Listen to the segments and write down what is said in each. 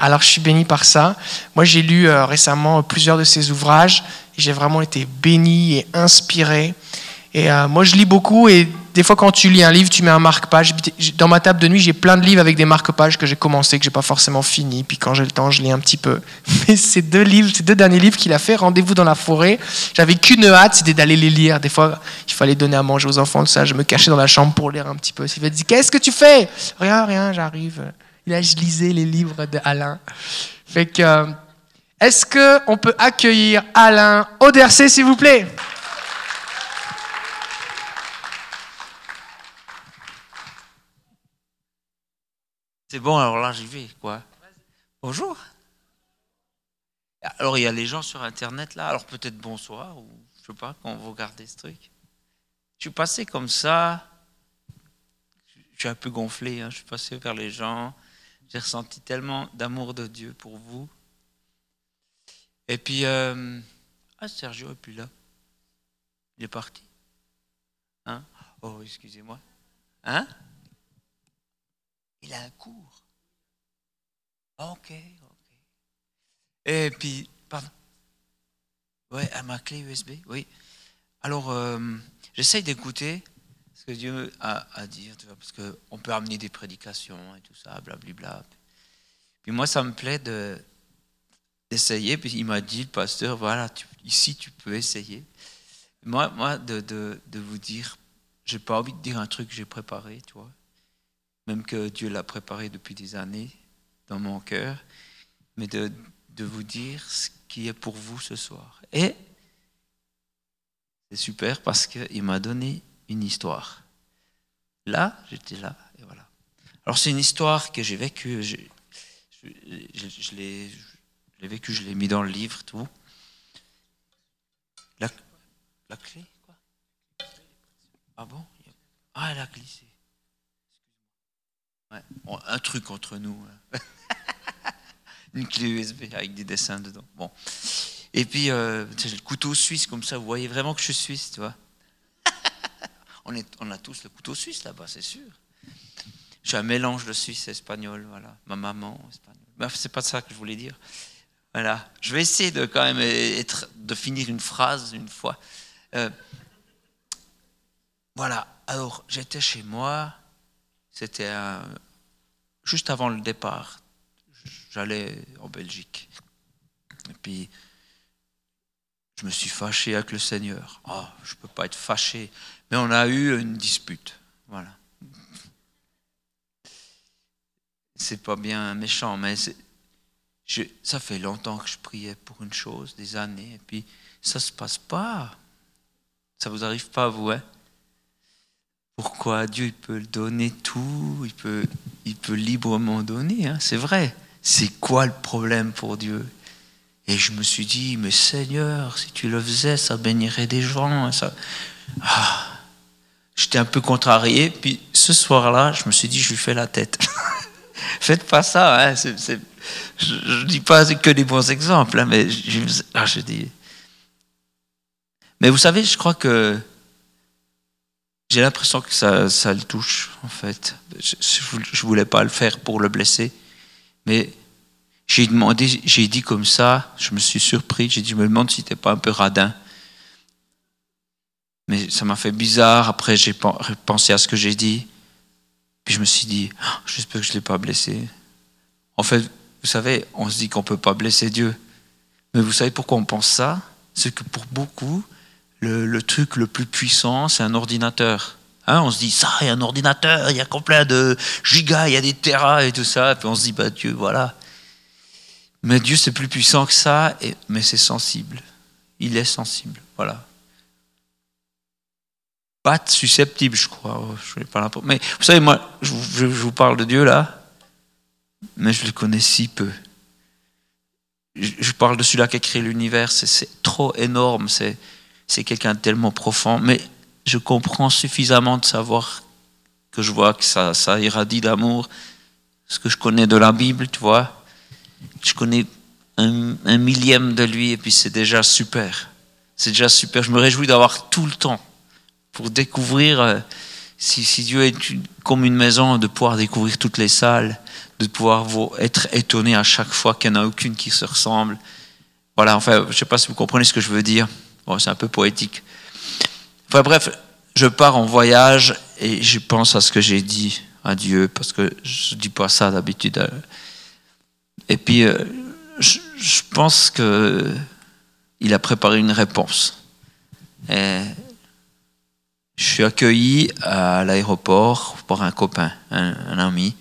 Alors je suis béni par ça. Moi j'ai lu euh, récemment plusieurs de ses ouvrages j'ai vraiment été béni et inspiré. Et euh, moi je lis beaucoup et des fois quand tu lis un livre, tu mets un marque-page. Dans ma table de nuit, j'ai plein de livres avec des marque-pages que j'ai commencé, que j'ai pas forcément fini. Puis quand j'ai le temps, je lis un petit peu. Mais ces deux livres, ces deux derniers livres qu'il a fait, Rendez-vous dans la forêt, j'avais qu'une hâte, c'était d'aller les lire. Des fois, il fallait donner à manger aux enfants, tout ça. Je me cachais dans la chambre pour lire un petit peu. M'a dit Qu'est-ce que tu fais Rien, rien, j'arrive. Là, je lisais les livres d'Alain. Fait que, euh, est-ce qu'on peut accueillir Alain Audercé, s'il vous plaît? C'est bon, alors là, j'y vais, quoi. Bonjour. Alors, il y a les gens sur Internet, là. Alors, peut-être bonsoir, ou je sais pas, quand vous regardez ce truc. Je suis passé comme ça. Je suis un peu gonflé, hein. je suis passé vers les gens. J'ai ressenti tellement d'amour de Dieu pour vous. Et puis, euh, ah, Sergio est plus là. Il est parti. Hein? Oh, excusez-moi. Hein? Il a un cours. Ok, ok. Et puis, pardon. Ouais, à ma clé USB, oui. Alors, euh, j'essaye d'écouter ce que Dieu a à dire, tu vois, parce qu'on peut amener des prédications et tout ça, blablabla. Puis moi, ça me plaît de, d'essayer. Puis il m'a dit, le pasteur, voilà, ici, tu peux essayer. Moi, moi de, de, de vous dire, j'ai pas envie de dire un truc que j'ai préparé, tu vois. Même que Dieu l'a préparé depuis des années dans mon cœur. Mais de, de vous dire ce qui est pour vous ce soir. Et c'est super parce qu'il m'a donné une histoire. Là, j'étais là, et voilà. Alors c'est une histoire que j'ai vécue, je, l'ai vécu, je l'ai mis dans le livre, tout. La, la clé, quoi Ah bon? Ah, elle a glissé. Ouais, un truc entre nous. Hein. une clé USB avec des dessins dedans. Bon. Et puis, euh, le couteau suisse, comme ça, vous voyez vraiment que je suis suisse, tu vois. On, a tous le couteau suisse là-bas, c'est sûr. Je suis un mélange de suisse et espagnol, voilà. Ma maman, espagnol. Bref, c'est pas ça que je voulais dire. Voilà. Je vais essayer de quand même être, de finir une phrase une fois. Euh, voilà. Alors, j'étais chez moi. C'était juste avant le départ. J'allais en Belgique. Et puis, je me suis fâché avec le Seigneur. Oh, je ne peux pas être fâché. Mais on a eu une dispute. Voilà. C'est pas bien méchant, mais ça fait longtemps que je priais pour une chose, des années, et puis ça se passe pas. Ça vous arrive pas, vous, hein? Pourquoi Dieu il peut donner tout, il peut, il peut librement donner, hein? C'est vrai. C'est quoi le problème pour Dieu? Et je me suis dit, mais Seigneur, si tu le faisais, ça bénirait des gens. Ça... Ah. J'étais un peu contrarié. Puis ce soir-là, je me suis dit, je lui fais la tête. Faites pas ça. Hein. Je ne dis pas que des bons exemples, hein, mais je, ah, je dis. Mais vous savez, je crois que j'ai l'impression que ça, ça, le touche, en fait. Je ne voulais pas le faire pour le blesser, mais j'ai demandé, j'ai dit comme ça, je me suis surpris, j'ai dit, je me demande si t'es pas un peu radin. Mais ça m'a fait bizarre, après j'ai pensé à ce que j'ai dit, puis je me suis dit, oh, j'espère que je ne l'ai pas blessé. En fait, vous savez, on se dit qu'on ne peut pas blesser Dieu. Mais vous savez pourquoi on pense ça? C'est que pour beaucoup, le, truc le plus puissant, c'est un ordinateur. Hein, on se dit, ça, il y a un ordinateur, il y a combien de gigas, il y a des terras et tout ça. Puis on se dit, bah Dieu, voilà. Mais Dieu, c'est plus puissant que ça, et, mais c'est sensible. Il est sensible. Voilà. Pas susceptible, je crois. Oh, je pas mais vous savez, moi, je, vous parle de Dieu là, mais je le connais si peu. Je, parle de celui-là qui a créé l'univers, c'est trop énorme, c'est quelqu'un de tellement profond, mais je comprends suffisamment de savoir que je vois que ça, ça irradie d'amour, ce que je connais de la Bible, tu vois je connais un, millième de lui et puis c'est déjà super. C'est déjà super. Je me réjouis d'avoir tout le temps pour découvrir euh, si, Dieu est comme une maison, de pouvoir découvrir toutes les salles, de pouvoir être étonné à chaque fois qu'il n'y en a aucune qui se ressemble. Voilà, enfin, je ne sais pas si vous comprenez ce que je veux dire. Bon, c'est un peu poétique. Enfin bref, je pars en voyage et je pense à ce que j'ai dit à Dieu, parce que je ne dis pas ça d'habitude. Et puis, euh, je, je pense qu'il a préparé une réponse. Et je suis accueilli à l'aéroport par un copain, un, ami.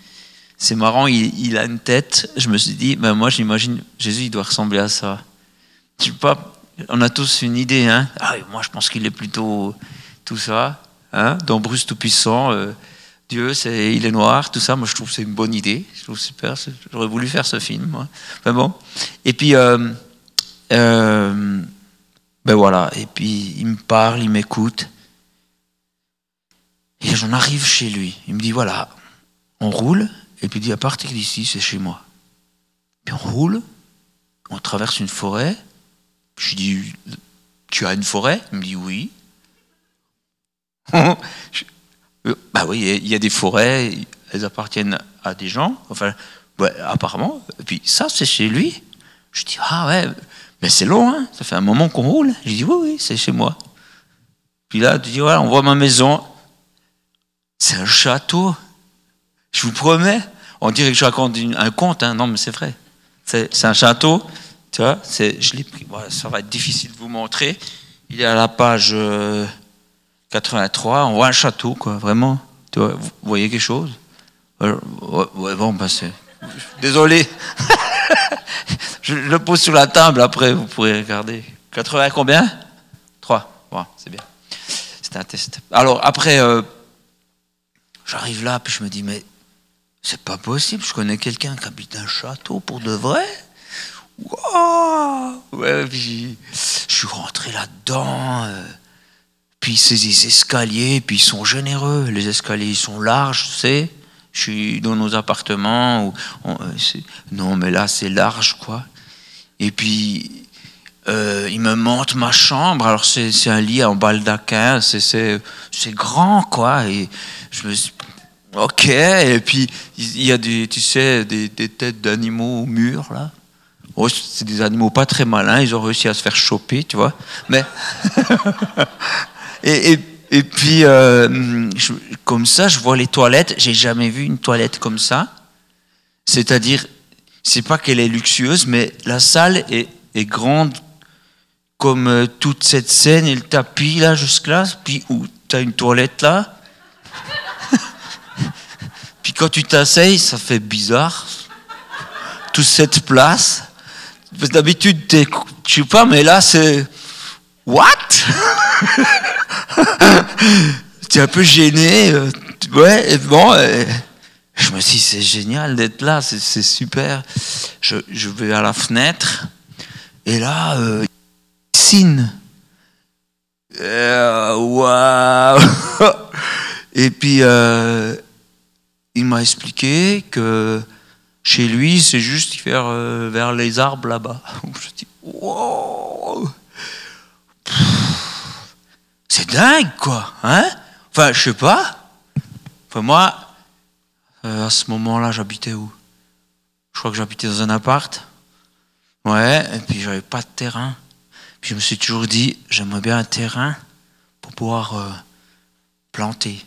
C'est marrant, il, a une tête. Je me suis dit, ben moi j'imagine, Jésus il doit ressembler à ça. Je sais pas, on a tous une idée. Hein ah, moi je pense qu'il est plutôt tout ça. Hein Dans Bruce Tout-Puissant, euh, Dieu, c'est, il est noir, tout ça. Moi je trouve que c'est une bonne idée. Je trouve super. J'aurais voulu faire ce film. Moi. Enfin bon. Et puis, euh, euh, ben voilà. Et puis il me parle, il m'écoute. Et j'en arrive chez lui. Il me dit voilà, on roule, et puis il dit à partir d'ici, c'est chez moi. Puis on roule, on traverse une forêt. Je lui dis tu as une forêt? Il me dit oui. bah oui, il y a des forêts, elles appartiennent à des gens, enfin, apparemment. Et puis ça, c'est chez lui. Je dis ah ouais, mais c'est long, hein ça fait un moment qu'on roule. Je dis oui, oui, c'est chez moi. Puis là, tu dis voilà, on voit ma maison. C'est un château. Je vous promets. On dirait que je raconte un conte. Hein. Non, mais c'est vrai. C'est un château. Tu vois, je l'ai pris. ça va être difficile de vous montrer. Il est à la page 83. Euh, on voit un château, quoi. Vraiment. Tu vois, vous voyez quelque chose? Ouais, bon, bah c'est. Désolé. je le pose sur la table après, vous pourrez regarder. 80 combien? 3. Bon, c'est bien. C'est un test. Alors, après. Euh, J'arrive là, puis je me dis, mais c'est pas possible, je connais quelqu'un qui habite un château pour de vrai? Wow ouais, puis je suis rentré là-dedans. Euh, puis ces escaliers, puis ils sont généreux. Les escaliers, ils sont larges, tu sais. Je suis dans nos appartements. Euh, non, mais là, c'est large, quoi. Et puis, euh, il me montre ma chambre. Alors, c'est un lit en baldaquin. C'est grand, quoi. Et je me suis Ok, et puis il y a des, tu sais, des, têtes d'animaux au mur là. Oh, c'est des animaux pas très malins, ils ont réussi à se faire choper, tu vois. Mais et, et, et, puis euh, comme ça, je vois les toilettes. J'ai jamais vu une toilette comme ça. C'est-à-dire, c'est pas qu'elle est luxueuse, mais la salle est, est grande comme euh, toute cette scène et le tapis là jusque là. Puis où tu as une toilette là puis quand tu t'asseyes, ça fait bizarre. Toute cette place. D'habitude, je sais pas, mais là, c'est. What? tu es un peu gêné. Euh, ouais, bon. je me suis dit, c'est génial d'être là, c'est super. Je, vais à la fenêtre, et là, euh, Euh, et puis, euh, il m'a expliqué que chez lui, c'est juste vers, euh, vers les arbres là-bas. Je dis, wow C'est dingue, quoi. Hein enfin, je sais pas. Enfin, moi, à ce moment-là, j'habitais où? Je crois que j'habitais dans un appart. Ouais, et puis j'avais pas de terrain. Puis je me suis toujours dit, j'aimerais bien un terrain pour pouvoir euh, planter.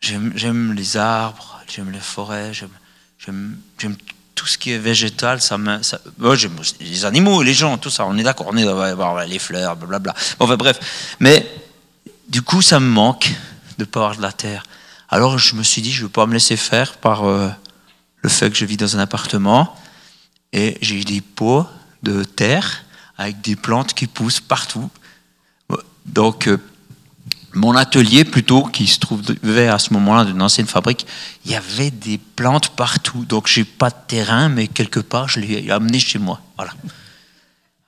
J'aime les arbres, j'aime les forêts, j'aime tout ce qui est végétal. Ça ça, j'aime les animaux, les gens, tout ça. On est d'accord, on est dans les fleurs, blablabla. Enfin bref. Mais du coup, ça me manque de pas avoir de la terre. Alors je me suis dit, je ne veux pas me laisser faire par euh, le fait que je vis dans un appartement. Et j'ai eu des pots de terre avec des plantes qui poussent partout. Donc, euh, mon atelier plutôt, qui se trouvait à ce moment-là d'une ancienne fabrique, il y avait des plantes partout. Donc j'ai pas de terrain, mais quelque part je l'ai amené chez moi. Voilà.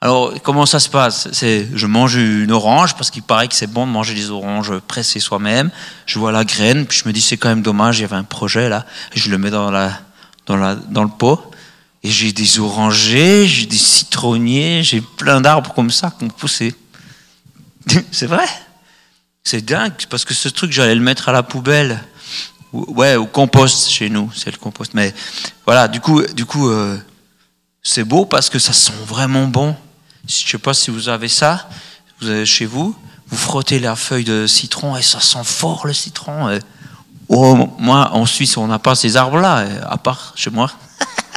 Alors comment ça se passe? C'est je mange une orange parce qu'il paraît que c'est bon de manger des oranges pressées soi-même. Je vois la graine, puis je me dis c'est quand même dommage, il y avait un projet là, je le mets dans la dans la dans le pot. Et j'ai des orangers, j'ai des citronniers, j'ai plein d'arbres comme ça qui ont poussé. C'est vrai? C'est dingue, parce que ce truc, j'allais le mettre à la poubelle. Ouais, au compost chez nous, c'est le compost. Mais voilà, du coup, du coup euh, c'est beau parce que ça sent vraiment bon. Je ne sais pas si vous avez ça, chez vous, vous frottez la feuille de citron et ça sent fort le citron. Oh, moi, en Suisse, on n'a pas ces arbres-là, à part chez moi.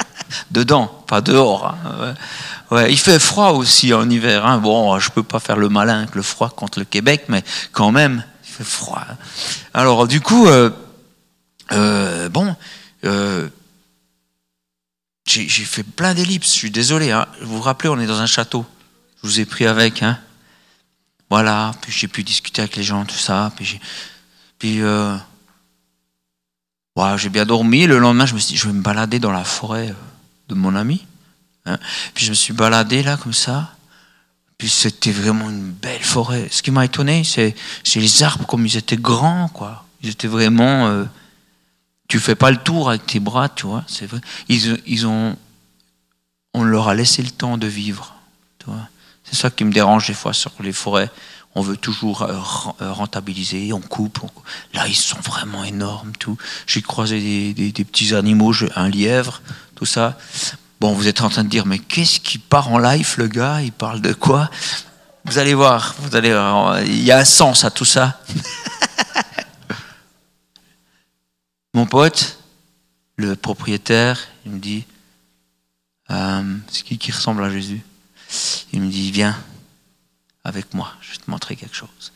Dedans, pas dehors. Hein, ouais. il fait froid aussi en hiver. Hein. Bon, je peux pas faire le malin avec le froid contre le Québec, mais quand même, il fait froid. Alors, du coup, euh, euh, bon, euh, j'ai fait plein d'ellipses. Je suis désolé. Hein. Vous vous rappelez, on est dans un château. Je vous ai pris avec. Hein. Voilà. Puis j'ai pu discuter avec les gens, tout ça. Puis, puis j'ai bien dormi. Le lendemain, je me suis dit, je vais me balader dans la forêt de mon ami. Hein. Puis je me suis baladé là comme ça. Puis c'était vraiment une belle forêt. Ce qui m'a étonné, c'est les arbres comme ils étaient grands, quoi. Ils étaient vraiment. Euh, tu fais pas le tour avec tes bras, tu vois. C'est vrai. Ils, ont. On leur a laissé le temps de vivre. C'est ça qui me dérange des fois sur les forêts. On veut toujours euh, euh, rentabiliser, on coupe. Là, ils sont vraiment énormes, tout. J'ai croisé des, petits animaux, un lièvre tout ça. Bon, vous êtes en train de dire, mais qu'est-ce qui part en live, le gars? Il parle de quoi? Vous allez voir, vous allez il y a un sens à tout ça. Mon pote, le propriétaire, il me dit, euh, c'est qui qui ressemble à Jésus? Il me dit, viens avec moi, je vais te montrer quelque chose.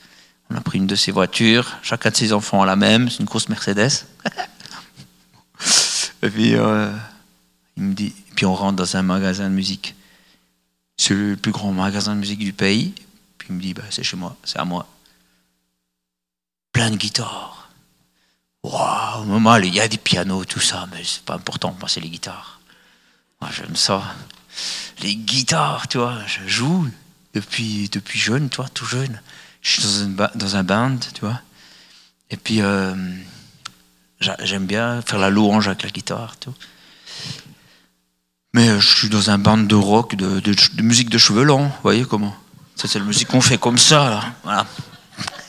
On a pris une de ses voitures, chacun de ses enfants a la même, c'est une grosse Mercedes. Et puis, euh, il me dit, puis on rentre dans un magasin de musique. C'est le plus grand magasin de musique du pays. Puis il me dit, bah, c'est chez moi, c'est à moi. Plein de guitares. Waouh, maman, il y a des pianos, tout ça, mais c'est pas important, moi, c'est les guitares. Moi, j'aime ça. Les guitares, tu vois, je joue depuis, depuis jeune, tu vois, tout jeune. Je suis dans, dans un band, tu vois. Et puis, euh, j'aime bien faire la louange avec la guitare, vois. Mais euh, je suis dans un band de rock, de, musique de cheveux longs, vous voyez comment Ça, c'est la musique qu'on fait comme ça, là. Voilà.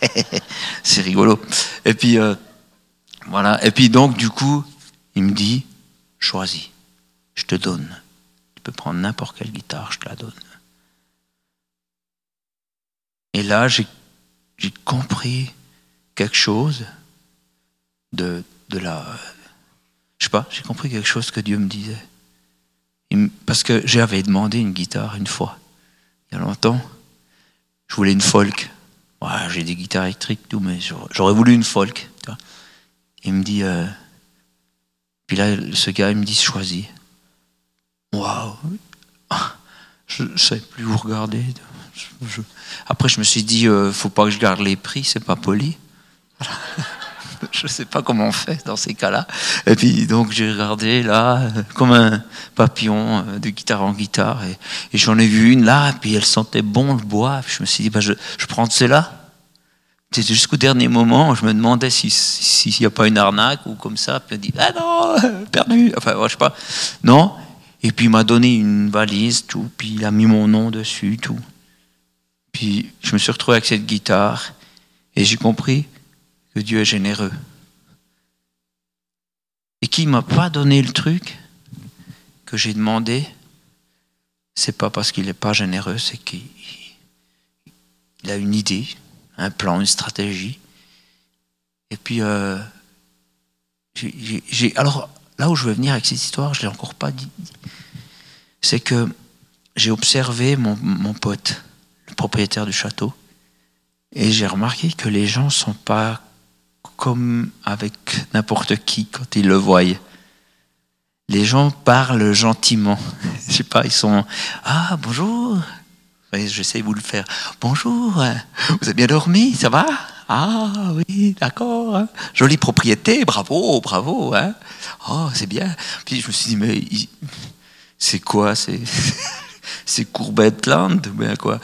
c'est rigolo. Et puis, euh, voilà. Et puis, donc, du coup, il me dit choisis, je te donne. Tu peux prendre n'importe quelle guitare, je te la donne. Et là, j'ai compris quelque chose de, de la. Je sais pas, j'ai compris quelque chose que Dieu me disait. Parce que j'avais demandé une guitare une fois, il y a longtemps. Je voulais une folk. j'ai des guitares électriques, tout, mais j'aurais voulu une folk. Il me dit. Euh, puis là, ce gars, il me dit choisis. Waouh! Je ne savais plus où regarder. Après, je me suis dit, euh, faut pas que je garde les prix, c'est pas poli. je ne sais pas comment on fait dans ces cas-là. Et puis donc j'ai regardé là, comme un papillon euh, de guitare en guitare, et, j'en ai vu une là, et puis elle sentait bon le bois. je me suis dit, bah, je, je prends celle-là. C'était jusqu'au dernier moment, je me demandais s'il si, n'y a pas une arnaque ou comme ça. Puis elle dit, ah non, perdu. Enfin, je sais pas. Non. Et puis il m'a donné une valise, tout. Puis il a mis mon nom dessus, tout. Puis je me suis retrouvé avec cette guitare et j'ai compris que Dieu est généreux. Et qui m'a pas donné le truc que j'ai demandé, c'est pas parce qu'il n'est pas généreux, c'est qu'il a une idée, un plan, une stratégie. Et puis, euh, alors là où je veux venir avec cette histoire, je l'ai encore pas dit, c'est que j'ai observé mon, mon pote, propriétaire du château, et j'ai remarqué que les gens sont pas comme avec n'importe qui quand ils le voient. Les gens parlent gentiment. Je sais pas, ils sont Ah, bonjour. J'essaie de vous le faire. Bonjour, vous avez bien dormi, ça va? Ah oui, d'accord. Jolie propriété, bravo, bravo. Hein oh, c'est bien. Puis je me suis dit, mais c'est quoi C'est? c'est Courbetland ou quoi.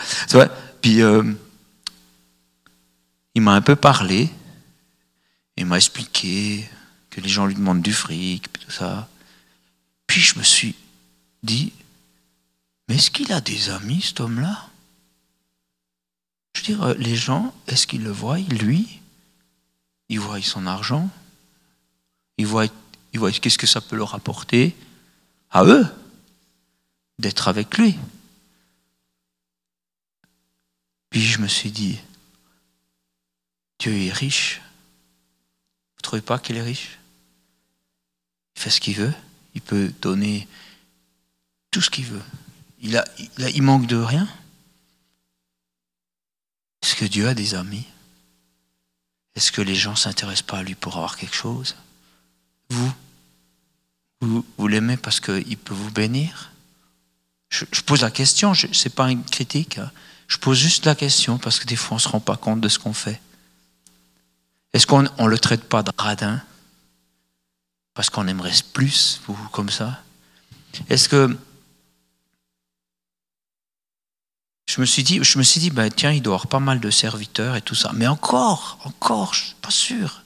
Puis euh, il m'a un peu parlé. Il m'a expliqué que les gens lui demandent du fric, tout ça. Puis je me suis dit, mais est-ce qu'il a des amis, cet homme-là? Je veux dire, les gens, est-ce qu'ils le voient, lui? Ils voient son argent? Ils voient, ils voient qu'est-ce que ça peut leur apporter? À eux? D'être avec lui. Puis je me suis dit, Dieu est riche. Vous ne trouvez pas qu'il est riche? Il fait ce qu'il veut. Il peut donner tout ce qu'il veut. Il, a, il, manque de rien. Est-ce que Dieu a des amis? Est-ce que les gens ne s'intéressent pas à lui pour avoir quelque chose? Vous? Vous, vous l'aimez parce qu'il peut vous bénir? Je, pose la question, ce n'est pas une critique. Hein. Je pose juste la question parce que des fois on ne se rend pas compte de ce qu'on fait. Est-ce qu'on ne le traite pas de radin? Parce qu'on aimerait plus, vous, comme ça? Est-ce que je me suis dit, je me suis dit, ben, tiens, il doit avoir pas mal de serviteurs et tout ça. Mais encore, encore, je ne suis pas sûr.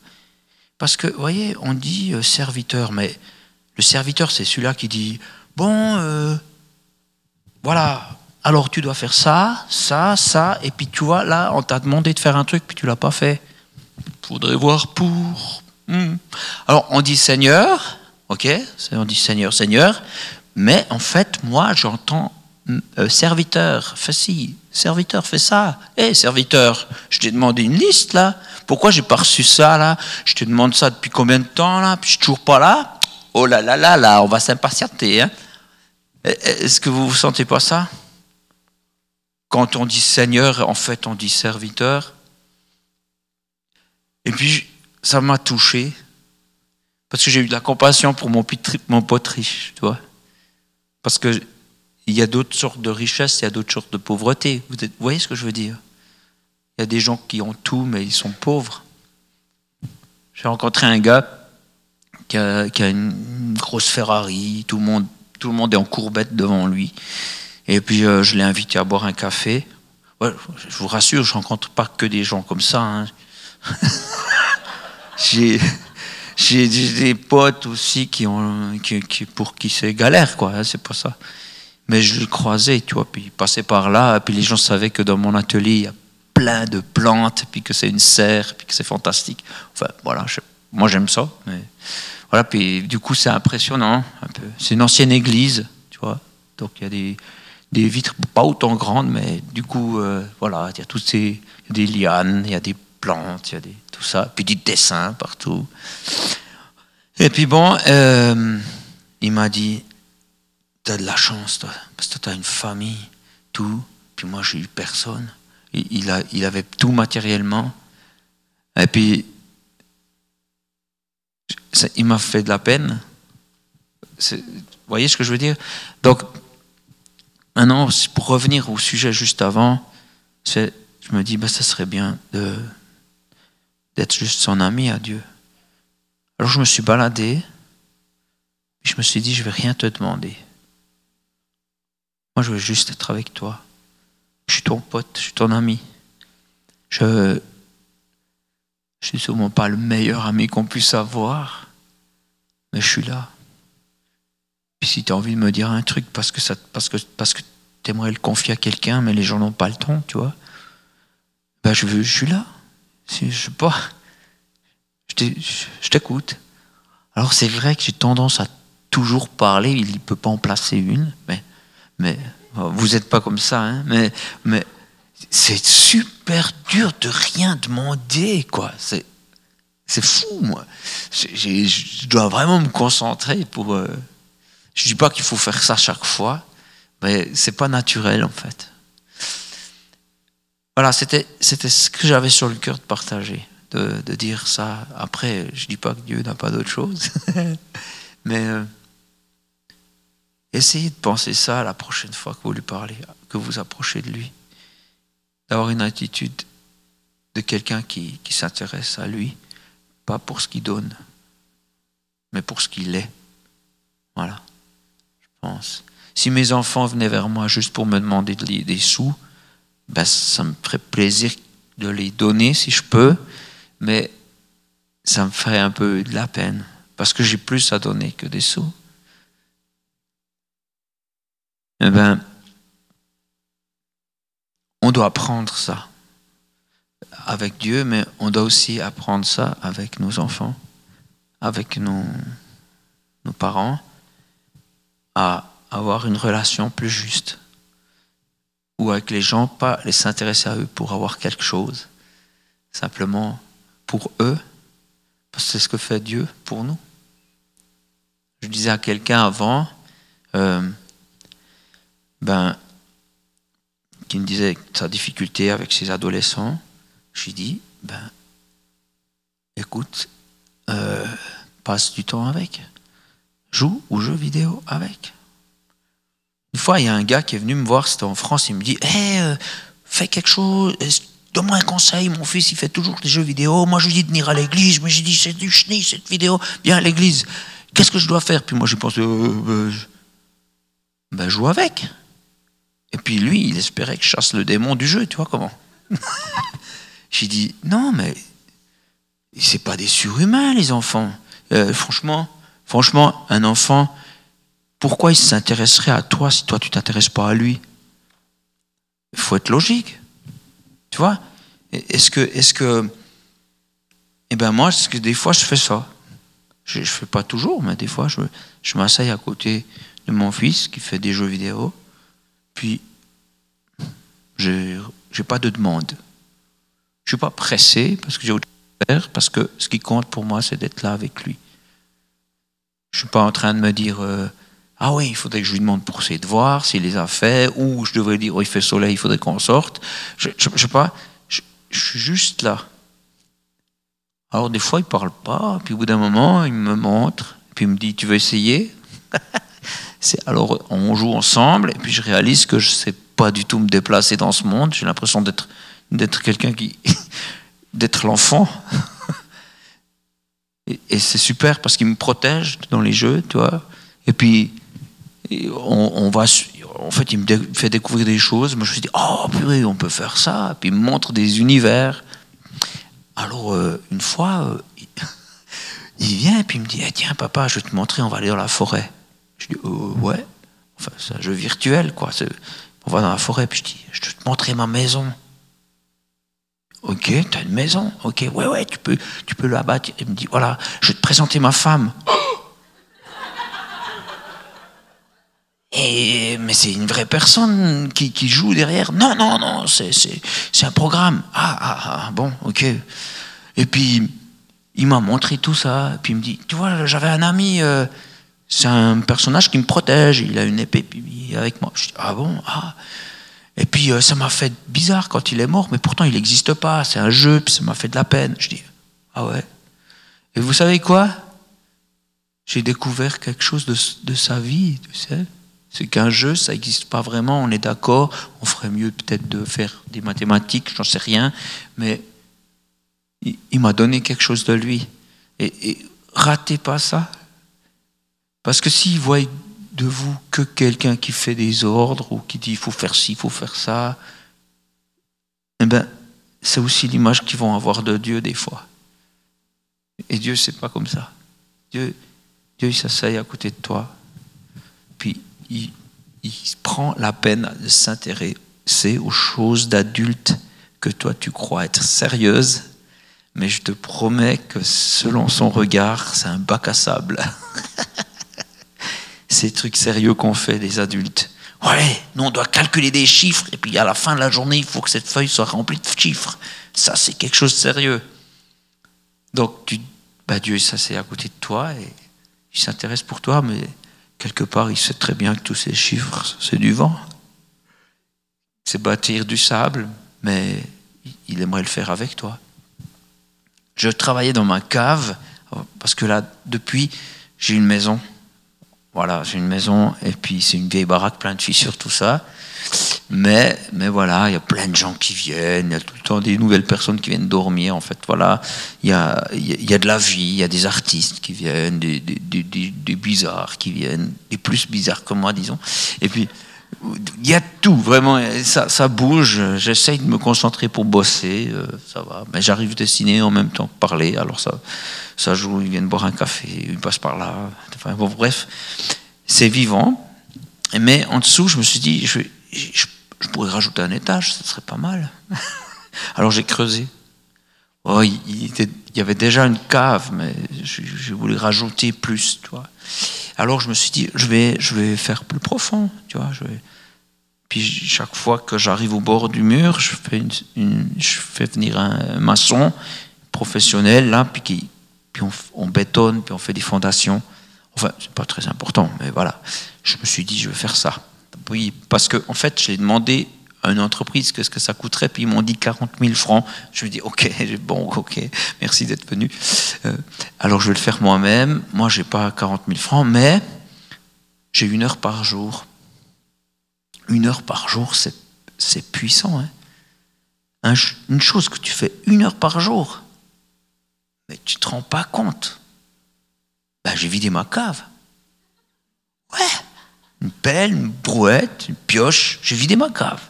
Parce que, vous voyez, on dit euh, serviteur, mais le serviteur, c'est celui-là qui dit, bon, euh, voilà, alors tu dois faire ça, ça, ça, et puis tu vois, là, on t'a demandé de faire un truc, puis tu l'as pas fait. Faudrait voir pour. Hmm. Alors on dit Seigneur, ok, on dit Seigneur, Seigneur, mais en fait, moi, j'entends euh, serviteur, fais ci, serviteur, fais ça. Hé, eh, serviteur, je t'ai demandé une liste là. Pourquoi j'ai pas reçu ça là? Je te demande ça depuis combien de temps là? Puis je suis toujours pas là. Oh là là là là, on va s'impatienter. Hein est-ce que vous ne vous sentez pas ça? Quand on dit Seigneur, en fait, on dit serviteur. Et puis, ça m'a touché, parce que j'ai eu de la compassion pour mon, mon pote riche, tu vois. Parce qu'il y a d'autres sortes de richesses, il y a d'autres sortes de pauvreté. Vous, voyez ce que je veux dire? Il y a des gens qui ont tout, mais ils sont pauvres. J'ai rencontré un gars qui a une grosse Ferrari, tout le monde tout le monde est en courbette devant lui. Et puis euh, je l'ai invité à boire un café. je vous rassure, je rencontre pas que des gens comme ça. Hein. j'ai des potes aussi qui ont, qui, pour qui c'est galère, quoi. Hein, c'est pas ça. Mais je le croisais, tu vois, puis il passait par là, puis les gens savaient que dans mon atelier, il y a plein de plantes, puis que c'est une serre, puis que c'est fantastique. Enfin, voilà, moi j'aime ça, mais voilà, puis du coup, c'est impressionnant peu. C'est une ancienne église, tu vois. Donc il y a des, des vitres pas autant grandes, mais du coup, euh, voilà, il y a toutes ces des lianes, il y a des plantes, il y a des, tout ça, puis des dessins partout. Et puis bon, euh, il m'a dit, t'as de la chance, toi, parce que t'as une famille, tout. Puis moi, j'ai eu personne. Il, a, il avait tout matériellement. Et puis, il m'a fait de la peine. Vous voyez ce que je veux dire? Donc, maintenant, pour revenir au sujet juste avant, je me dis, ben, ça serait bien d'être juste son ami à Dieu. Alors je me suis baladé, je me suis dit, je vais rien te demander. Moi, je veux juste être avec toi. Je suis ton pote, je suis ton ami. Je, je suis sûrement pas le meilleur ami qu'on puisse avoir, mais je suis là. Puis si tu as envie de me dire un truc parce que ça, parce que parce que aimerais le confier à quelqu'un, mais les gens n'ont pas le temps, tu vois, ben je, veux, je suis là. Si, je sais pas, je t'écoute. Alors c'est vrai que j'ai tendance à toujours parler. Il ne peut pas en placer une, mais vous n'êtes pas comme ça, hein, mais c'est super dur de rien demander, quoi. C'est, c'est fou, moi. je dois vraiment me concentrer pour. Euh, je dis pas qu'il faut faire ça chaque fois, mais c'est pas naturel, en fait. Voilà, c'était, c'était ce que j'avais sur le cœur de partager, de, dire ça. Après, je dis pas que Dieu n'a pas d'autre chose, mais euh, essayez de penser ça la prochaine fois que vous lui parlez, que vous approchez de lui d'avoir une attitude de quelqu'un qui, qui s'intéresse à lui, pas pour ce qu'il donne, mais pour ce qu'il est. Voilà, je pense. Si mes enfants venaient vers moi juste pour me demander des sous, ben ça me ferait plaisir de les donner si je peux, mais ça me ferait un peu de la peine, parce que j'ai plus à donner que des sous. Eh ben, on doit apprendre ça. avec Dieu, mais on doit aussi apprendre ça avec nos enfants, avec nos, parents, à avoir une relation plus juste. Ou avec les gens, pas les s'intéresser à eux pour avoir quelque chose, simplement pour eux, parce que c'est ce que fait Dieu pour nous. Je disais à quelqu'un avant, euh, ben, qui me disait sa difficulté avec ses adolescents, j'ai dit, ben, écoute, euh, passe du temps avec. Joue ou jeux vidéo avec. Une fois, il y a un gars qui est venu me voir, c'était en France, il me dit, hé, euh, fais quelque chose, donne-moi un conseil, mon fils, il fait toujours des jeux vidéo, moi je lui dis de venir à l'église, mais j'ai dit, c'est du chenille cette vidéo, viens à l'église, qu'est-ce que je dois faire? Puis moi j'ai pensé, euh, ben, joue avec. Et puis lui, il espérait que je chasse le démon du jeu, tu vois comment J'ai dit, non, mais c'est pas des surhumains, les enfants. Euh, franchement, franchement, un enfant, pourquoi il s'intéresserait à toi si toi tu t'intéresses pas à lui? Il faut être logique. Tu vois Est-ce que, est-ce que, eh ben moi, que des fois je fais ça? Je, ne fais pas toujours, mais des fois je, je m'asseye à côté de mon fils qui fait des jeux vidéo, puis je n'ai pas de demande. Je suis pas pressé parce que j'ai autre chose à faire, parce que ce qui compte pour moi, c'est d'être là avec lui. Je suis pas en train de me dire euh, ah oui, il faudrait que je lui demande pour ses devoirs, s'il les a fait, ou je devrais dire oh, il fait soleil, il faudrait qu'on sorte. Je, ne sais pas, je, suis juste là. Alors des fois il parle pas, puis au bout d'un moment il me montre, puis il me dit tu veux essayer? Alors on joue ensemble, et puis je réalise que je sais pas du tout me déplacer dans ce monde. J'ai l'impression d'être d'être quelqu'un qui d'être l'enfant. Et, c'est super parce qu'il me protège dans les jeux, tu vois. Et puis on, va, en fait, il me fait découvrir des choses. Moi, je me dis, oh purée, on peut faire ça. Et puis il me montre des univers. Alors euh, une fois, euh, il vient et puis il me dit, eh, tiens papa, je vais te montrer, on va aller dans la forêt. Je dis, oh, ouais. Enfin, c'est un jeu virtuel, quoi. On va dans la forêt, puis je dis, je vais te montrer ma maison. Ok, tu as une maison. Ok, ouais, ouais, tu peux, tu peux l'abattre. Il me dit, voilà, je vais te présenter ma femme. Et, mais c'est une vraie personne qui, joue derrière. Non, non, non, c'est, c'est, un programme. Ah, ah, ah, bon, ok. Et puis, il m'a montré tout ça. Et puis il me dit, tu vois, j'avais un ami, euh, c'est un personnage qui me protège. Il a une épée avec moi. Je dis, ah bon, ah. Et puis euh, ça m'a fait bizarre quand il est mort, mais pourtant il n'existe pas, c'est un jeu, puis ça m'a fait de la peine. Je dis, ah ouais. Et vous savez quoi? J'ai découvert quelque chose de, sa vie, tu sais. C'est qu'un jeu, ça n'existe pas vraiment, on est d'accord, on ferait mieux peut-être de faire des mathématiques, j'en sais rien, mais il, m'a donné quelque chose de lui. Et ratez pas ça. Parce que s'il voit de vous que quelqu'un qui fait des ordres ou qui dit il faut faire ci, il faut faire ça, eh ben, c'est aussi l'image qu'ils vont avoir de Dieu des fois. Et Dieu, c'est pas comme ça. Dieu, Dieu il s'asseye à côté de toi, puis il, il prend la peine de s'intéresser aux choses d'adultes que toi tu crois être sérieuses, mais je te promets que selon son regard, c'est un bac à sable. ces trucs sérieux qu'on fait, les adultes. Ouais, nous on doit calculer des chiffres, et puis à la fin de la journée, il faut que cette feuille soit remplie de chiffres. Ça, c'est quelque chose de sérieux. Donc, tu, bah Dieu, ça c'est à côté de toi, et il s'intéresse pour toi, mais quelque part, il sait très bien que tous ces chiffres, c'est du vent. C'est bâtir du sable, mais il aimerait le faire avec toi. Je travaillais dans ma cave, parce que là, depuis, j'ai une maison voilà, j'ai une maison et puis c'est une vieille baraque, plein de fissures, tout ça. Mais, mais voilà, il y a plein de gens qui viennent, il y a tout le temps des nouvelles personnes qui viennent dormir. En fait, voilà, il y a, il y a de la vie, il y a des artistes qui viennent, des, des, des, des bizarres qui viennent, des plus bizarres que moi, disons. Et puis, il y a tout, vraiment, ça, bouge. J'essaye de me concentrer pour bosser, euh, ça va. Mais j'arrive dessiner en même temps que parler, alors ça, ça joue, ils viennent boire un café, ils passent par là. Bon, bref, c'est vivant. Mais en dessous, je me suis dit, je, pourrais rajouter un étage, ce serait pas mal. alors j'ai creusé. Oh, il, y avait déjà une cave, mais je, voulais rajouter plus, tu vois. Alors je me suis dit, je vais, je vais faire plus profond, tu vois. Je. Puis chaque fois que j'arrive au bord du mur, je fais, je fais venir un maçon professionnel, là, puis, qui, puis on, on, bétonne, puis on fait des fondations. Enfin, c'est pas très important, mais voilà. Je me suis dit, je vais faire ça. Oui, parce que en fait, j'ai demandé une entreprise, qu'est-ce que ça coûterait? Puis ils m'ont dit 40 000 francs. Je me dis, ok, bon, ok, merci d'être venu. Euh, alors je vais le faire moi-même. Moi, j'ai pas 40 000 francs, mais j'ai une heure par jour. Une heure par jour, c'est puissant. Hein une chose que tu fais une heure par jour, mais tu te rends pas compte. Ben, j'ai vidé ma cave. Ouais, une pelle, une brouette, une pioche, j'ai vidé ma cave.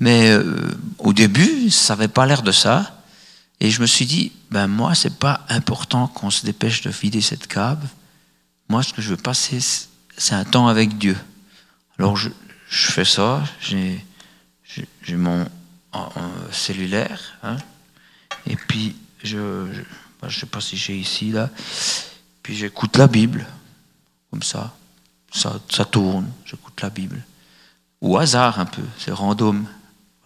Mais euh, au début, ça n'avait pas l'air de ça. Et je me suis dit, ben moi, c'est pas important qu'on se dépêche de vider cette cave. Moi, ce que je veux passer, c'est un temps avec Dieu. Alors, je, fais ça. J'ai mon cellulaire. Hein, et puis, je ne ben, sais pas si j'ai ici, là. Puis j'écoute la Bible. Comme ça. Ça, ça tourne. J'écoute la Bible. Au hasard, un peu. C'est random.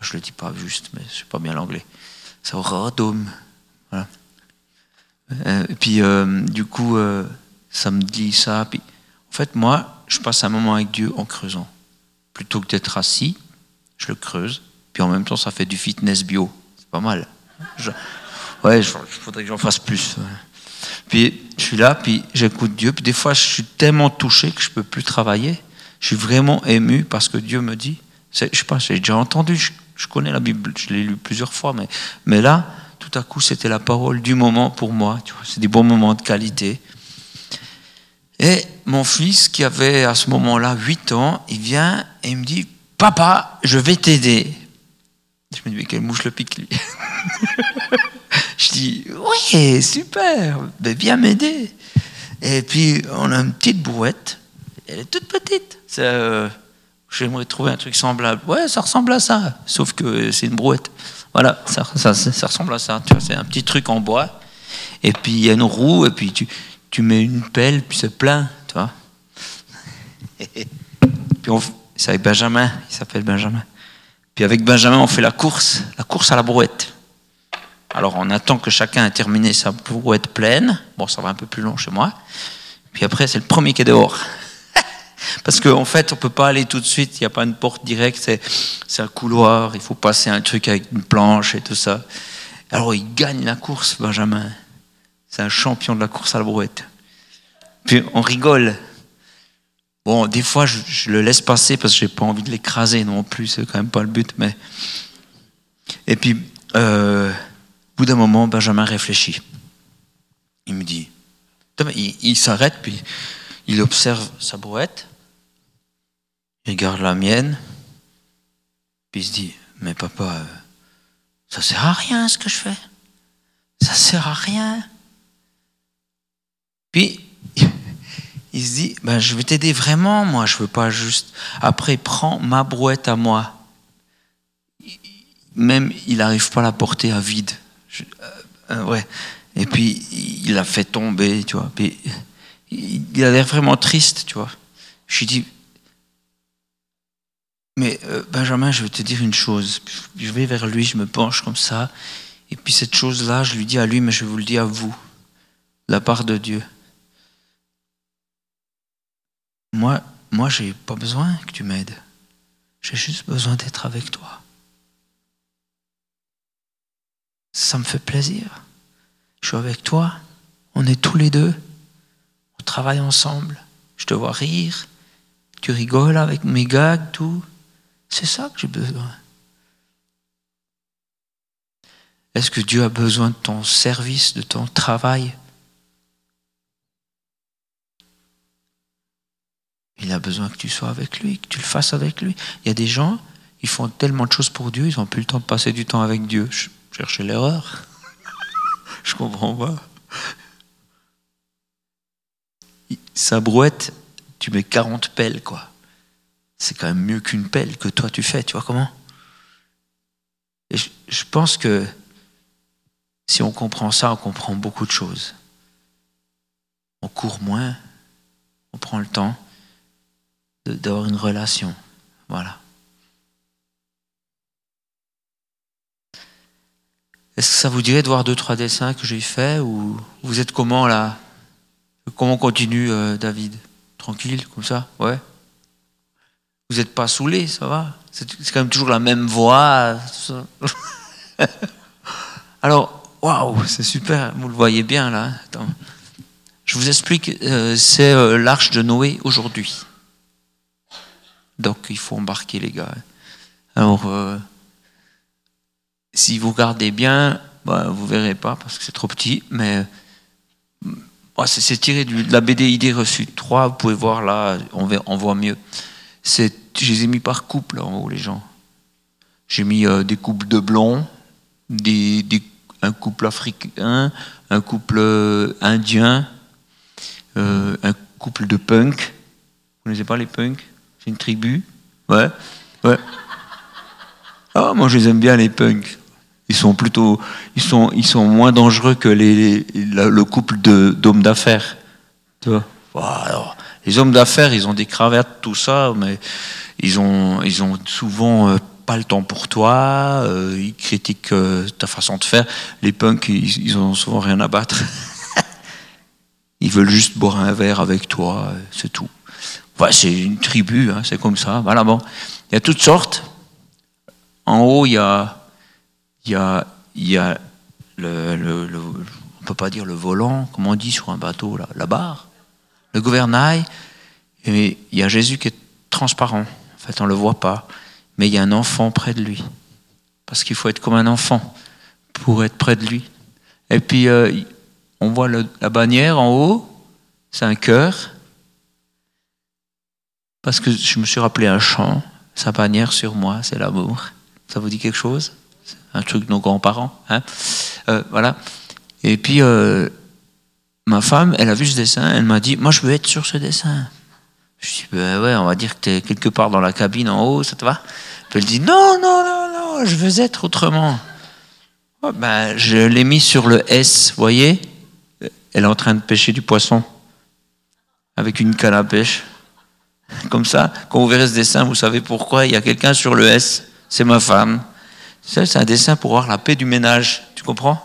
Je le dis pas juste, mais je sais pas bien l'anglais. C'est random. Voilà. Euh, et puis, euh, du coup, euh, ça me dit ça. Puis, en fait, moi, je passe un moment avec Dieu en creusant. Plutôt que d'être assis, je le creuse. Puis en même temps, ça fait du fitness bio. C'est pas mal. ouais, il faudrait que j'en fasse plus. Puis je suis là, puis j'écoute Dieu. Puis des fois, je suis tellement touché que je peux plus travailler. Je suis vraiment ému parce que Dieu me dit. Je sais pas, j'ai déjà entendu. Je, connais la Bible, je l'ai lu plusieurs fois, mais, mais là, tout à coup, c'était la parole du moment pour moi. C'est des bons moments de qualité. Et mon fils, qui avait à ce moment-là 8 ans, il vient et il me dit Papa, je vais t'aider. Je me dis Mais quelle mouche le pique, lui Je dis Oui, super, ben, viens m'aider. Et puis, on a une petite brouette. Elle est toute petite. Euh, j'aimerais trouver un truc semblable. Ouais, ça ressemble à ça, sauf que c'est une brouette. Voilà, ça, ressemble à ça. C'est un petit truc en bois. Et puis il y a une roue, et puis tu, tu mets une pelle, puis c'est plein, tu vois. puis c'est avec Benjamin, il s'appelle Benjamin. Puis avec Benjamin, on fait la course, la course à la brouette. Alors on attend que chacun ait terminé sa brouette pleine. Bon, ça va un peu plus long chez moi. Puis après, c'est le premier qui est dehors. Parce qu'en en fait, on peut pas aller tout de suite, il n'y a pas une porte directe, c'est un couloir, il faut passer un truc avec une planche et tout ça. Alors il gagne la course, Benjamin. C'est un champion de la course à la brouette. Puis on rigole. Bon, des fois, je, le laisse passer parce que j'ai pas envie de l'écraser non plus, c'est quand même pas le but. Mais... Et puis, euh, au bout d'un moment, Benjamin réfléchit. Il me dit, il s'arrête, puis il observe sa brouette. Il regarde la mienne, puis il se dit, mais papa, euh, ça sert à rien ce que je fais. Ça sert à rien. Puis, il se dit, ben, je vais t'aider vraiment, moi, je veux pas juste. Après, prends ma brouette à moi. Même, il n'arrive pas à la porter à vide. Euh, euh, ouais. Et puis, il la fait tomber, tu vois. Puis, il a l'air vraiment triste, tu vois. Je lui dis, mais euh, Benjamin, je vais te dire une chose. Je vais vers lui, je me penche comme ça. Et puis cette chose-là, je lui dis à lui, mais je vous le dis à vous, la part de Dieu. Moi, moi, j'ai pas besoin que tu m'aides. J'ai juste besoin d'être avec toi. Ça me fait plaisir. Je suis avec toi. On est tous les deux. On travaille ensemble. Je te vois rire. Tu rigoles avec mes gags, tout. C'est ça que j'ai besoin. Est-ce que Dieu a besoin de ton service, de ton travail? Il a besoin que tu sois avec lui, que tu le fasses avec lui. Il y a des gens, ils font tellement de choses pour Dieu, ils n'ont plus le temps de passer du temps avec Dieu. Je cherchais l'erreur. Je comprends pas. Sa brouette, tu mets 40 pelles, quoi c'est quand même mieux qu'une pelle que toi tu fais, tu vois comment? Et je, pense que Si on comprend ça, on comprend beaucoup de choses. On court moins, on prend le temps d'avoir une relation. Voilà. Est-ce que ça vous dirait de voir deux, trois dessins que j'ai faits ou vous êtes comment là? Comment continue euh, David? Tranquille, comme ça? Ouais? Vous n'êtes pas saoulé, ça va? C'est quand même toujours la même voix. Alors, waouh, c'est super, vous le voyez bien là. Je vous explique, euh, c'est euh, l'arche de Noé aujourd'hui. Donc il faut embarquer les gars. Alors, si vous regardez bien, bah, vous verrez pas parce que c'est trop petit, mais c'est tiré de la BD Idée reçue 3, vous pouvez voir là, on, voit mieux. Je les ai mis par couple en haut, les gens. J'ai mis euh, des couples de blonds, des, un couple africain, un couple euh, indien, euh, un couple de punk. Vous connaissez pas les punks? C'est une tribu? Ouais, ouais. Ah, moi je les aime bien les punks. Ils sont plutôt, ils sont, ils sont moins dangereux que les, le couple d'hommes d'affaires. Tu vois? Les hommes d'affaires, ils ont des cravates, tout ça, mais ils ont, ils ont souvent euh, pas le temps pour toi. Euh, ils critiquent euh, ta façon de faire. Les punks, ils, ils ont souvent rien à battre. ils veulent juste boire un verre avec toi, c'est tout. c'est une tribu, hein, c'est comme ça. Voilà, bon. Il y a toutes sortes. En haut, il y a il y a, il y a le, on peut pas dire le volant, comme on dit sur un bateau, la barre, le gouvernail, il y a Jésus qui est transparent. En fait, on le voit pas, mais il y a un enfant près de lui, parce qu'il faut être comme un enfant pour être près de lui. Et puis euh, on voit la bannière en haut, c'est un cœur, parce que je me suis rappelé un chant, sa bannière sur moi, c'est l'amour. Ça vous dit quelque chose? Un truc de nos grands-parents. Hein? Euh, voilà. Et puis, euh, ma femme, elle a vu ce dessin, elle m'a dit, moi je veux être sur ce dessin. Je dis, ben ouais, on va dire que tu es quelque part dans la cabine en haut, ça te va? Puis elle dit, non, non, non, non, je veux être autrement. ben, je l'ai mis sur le S, voyez? Elle est en train de pêcher du poisson avec une canne à pêche. Comme ça, quand vous verrez ce dessin, vous savez pourquoi il y a quelqu'un sur le S, c'est ma femme. C'est un dessin pour avoir la paix du ménage. Tu comprends?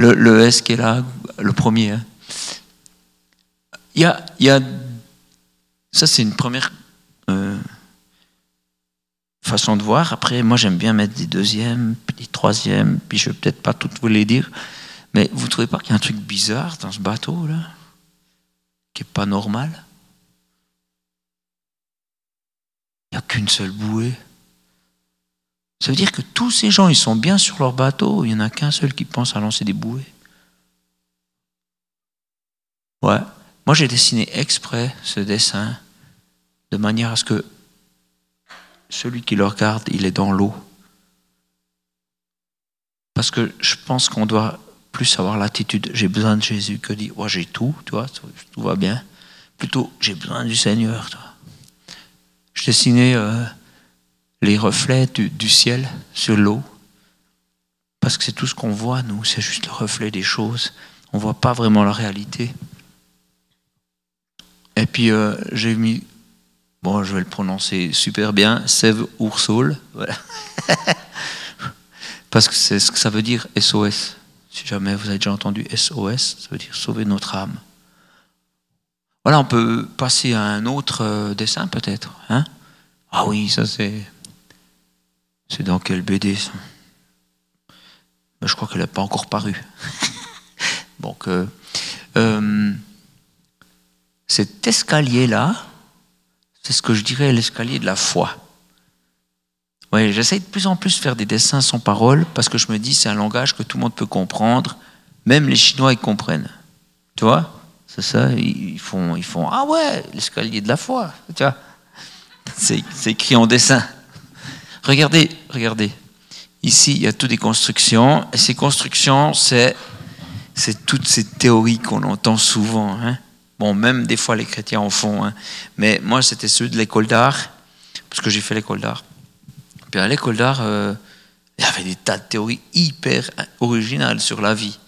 Le, S qui est là, le premier. Hein. Il, y a, ça, c'est une première euh, façon de voir. Après, moi, j'aime bien mettre des deuxièmes, des troisièmes, puis je vais peut-être pas toutes vous les dire. Mais vous trouvez pas qu'il y a un truc bizarre dans ce bateau-là Qui n'est pas normal? Il n'y a qu'une seule bouée. Ça veut dire que tous ces gens, ils sont bien sur leur bateau, il n'y en a qu'un seul qui pense à lancer des bouées. Ouais. Moi, j'ai dessiné exprès ce dessin de manière à ce que celui qui le regarde, il est dans l'eau. Parce que je pense qu'on doit plus avoir l'attitude j'ai besoin de Jésus que dire ouais, j'ai tout, tu vois, tout va bien. Plutôt j'ai besoin du Seigneur. Toi. Je dessinais euh, les reflets du, ciel sur l'eau. Parce que c'est tout ce qu'on voit, nous, c'est juste le reflet des choses. On ne voit pas vraiment la réalité. Et puis euh, j'ai mis, bon, je vais le prononcer super bien, Sève Ursol. Voilà. Parce que c'est ce que ça veut dire SOS. Si jamais vous avez déjà entendu SOS, ça veut dire sauver notre âme. Voilà, on peut passer à un autre euh, dessin peut-être. Hein? Ah oui, ça c'est. C'est dans quel BD ça? Ben, Je crois qu'elle n'a pas encore paru. Donc, euh, euh, cet escalier-là, c'est ce que je dirais l'escalier de la foi. Ouais, j'essaie de plus en plus de faire des dessins sans parole parce que je me dis c'est un langage que tout le monde peut comprendre, même les Chinois ils comprennent. Tu vois? C'est ça, ils font, ils font Ah ouais, l'escalier de la foi. Tu vois c'est écrit en dessin. Regardez, regardez. Ici, il y a toutes des constructions. Et ces constructions, c'est toutes ces théories qu'on entend souvent. Hein. Bon, même des fois, les chrétiens en font. Hein. Mais moi, c'était ceux de l'école d'art, parce que j'ai fait l'école d'art. Puis à l'école d'art, euh, Il y avait des tas de théories hyper originales sur la vie.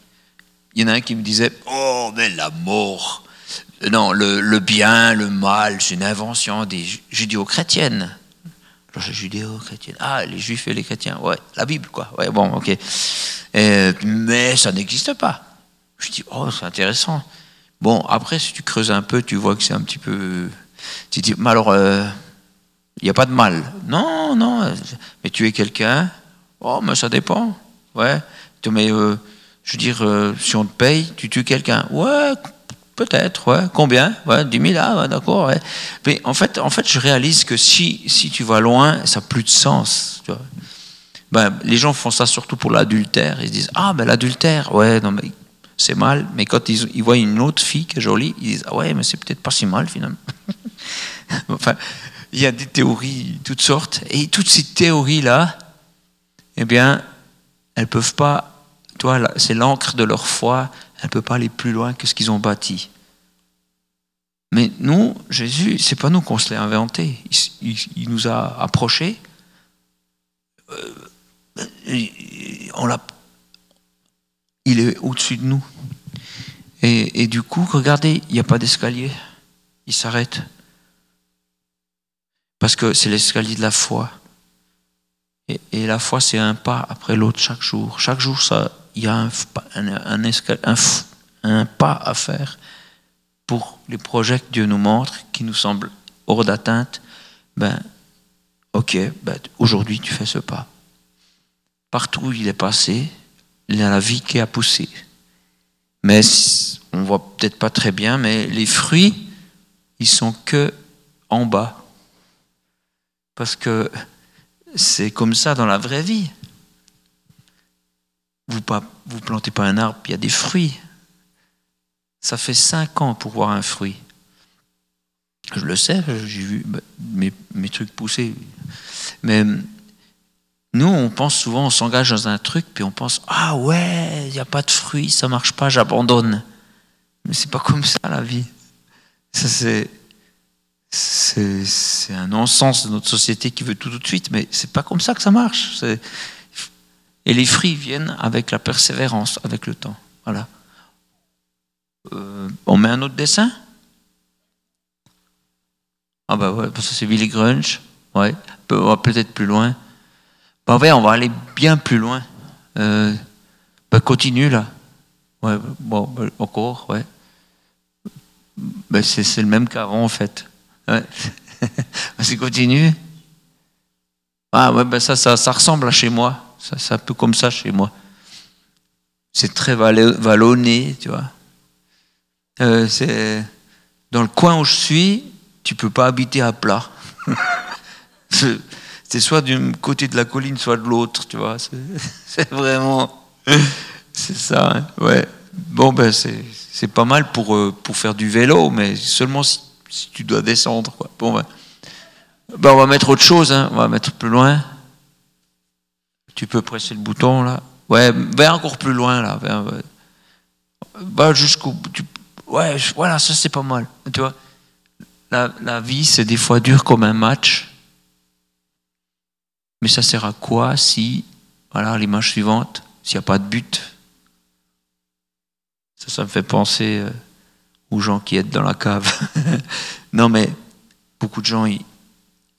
Il y en a un qui me disait Oh, mais la mort Non, le, bien, le mal, c'est une invention des judéo-chrétiennes. Judéo-chrétienne. Ah, les juifs et les chrétiens. Ouais, la Bible, quoi. Ouais, bon, ok. mais ça n'existe pas. Je dis Oh, c'est intéressant. Bon, après, si tu creuses un peu, tu vois que c'est un petit peu. Tu dis Mais alors, il euh, n'y a pas de mal. Non, non. Mais tu es quelqu'un Oh, mais ça dépend. Ouais. Mais euh, je veux dire, euh, si on te paye, tu tues quelqu'un. Ouais, peut-être. Ouais. Combien? Ouais, 10 000. Ah, d'accord. Ouais. Mais en fait, en fait, je réalise que si, si tu vas loin, ça n'a plus de sens. Ben, les gens font ça surtout pour l'adultère. Ils se disent Ah, ben l'adultère, ouais, non, mais c'est mal. Mais quand ils, voient une autre fille qui est jolie, ils disent Ah, ouais, mais c'est peut-être pas si mal finalement. enfin, il y a des théories toutes sortes. Et toutes ces théories-là, eh bien, elles peuvent pas, toi, c'est l'encre de leur foi, elles ne peuvent pas aller plus loin que ce qu'ils ont bâti. Mais nous, Jésus, c'est pas nous qu'on se l'est inventé. Il, nous a approchés. Euh, on l'a, il est au-dessus de nous. Et, du coup, regardez, il n'y a pas d'escalier. Il s'arrête. Parce que c'est l'escalier de la foi. Et, la foi, c'est un pas après l'autre chaque jour. Chaque jour, il y a un, pas à faire pour les projets que Dieu nous montre, qui nous semblent hors d'atteinte. Ben, ok, ben, aujourd'hui, tu fais ce pas. Partout où il est passé, il y a la vie qui a poussé. Mais on voit peut-être pas très bien, mais les fruits, ils sont que en bas. Parce que c'est comme ça dans la vraie vie. Vous ne plantez pas un arbre, il y a des fruits. Ça fait cinq ans pour voir un fruit. Je le sais, j'ai vu bah, mes, trucs pousser. Mais nous, on pense souvent, on s'engage dans un truc, puis on pense Ah ouais, il n'y a pas de fruits, ça marche pas, j'abandonne. Mais c'est pas comme ça la vie. Ça, c'est c'est un non-sens de notre société qui veut tout tout de suite, mais c'est pas comme ça que ça marche. Et les fruits viennent avec la persévérance, avec le temps. Voilà. Euh, on met un autre dessin? Ah bah ouais, parce que c'est Billy Grunge. Ouais, on va peut-être plus loin. Bah ouais, on va aller bien plus loin. Euh, bah continue là. Ouais, bon, bah, encore, ouais. Bah c'est le même qu'avant en fait. Ouais. C'est continue. Ah ouais, ben ça, ça, ça, ressemble à chez moi. Ça, c'est un peu comme ça chez moi. C'est très vallonné, tu vois. Euh, c'est dans le coin où je suis, tu peux pas habiter à plat. c'est soit du côté de la colline, soit de l'autre, tu vois. C'est vraiment, c'est ça. Hein. Ouais. Bon ben c'est pas mal pour euh, pour faire du vélo, mais seulement si si tu dois descendre. Quoi. Bon, ben, ben, on va mettre autre chose, hein. on va mettre plus loin. Tu peux presser le bouton là. Ouais, va encore plus loin là. Va, jusqu'au. ouais, voilà, ça c'est pas mal. Tu vois, la, la vie c'est des fois dur comme un match. Mais ça sert à quoi si, voilà, l'image suivante, s'il n'y a pas de but? Ça, ça me fait penser. Euh, aux gens qui aident dans la cave. non, mais beaucoup de gens, ils,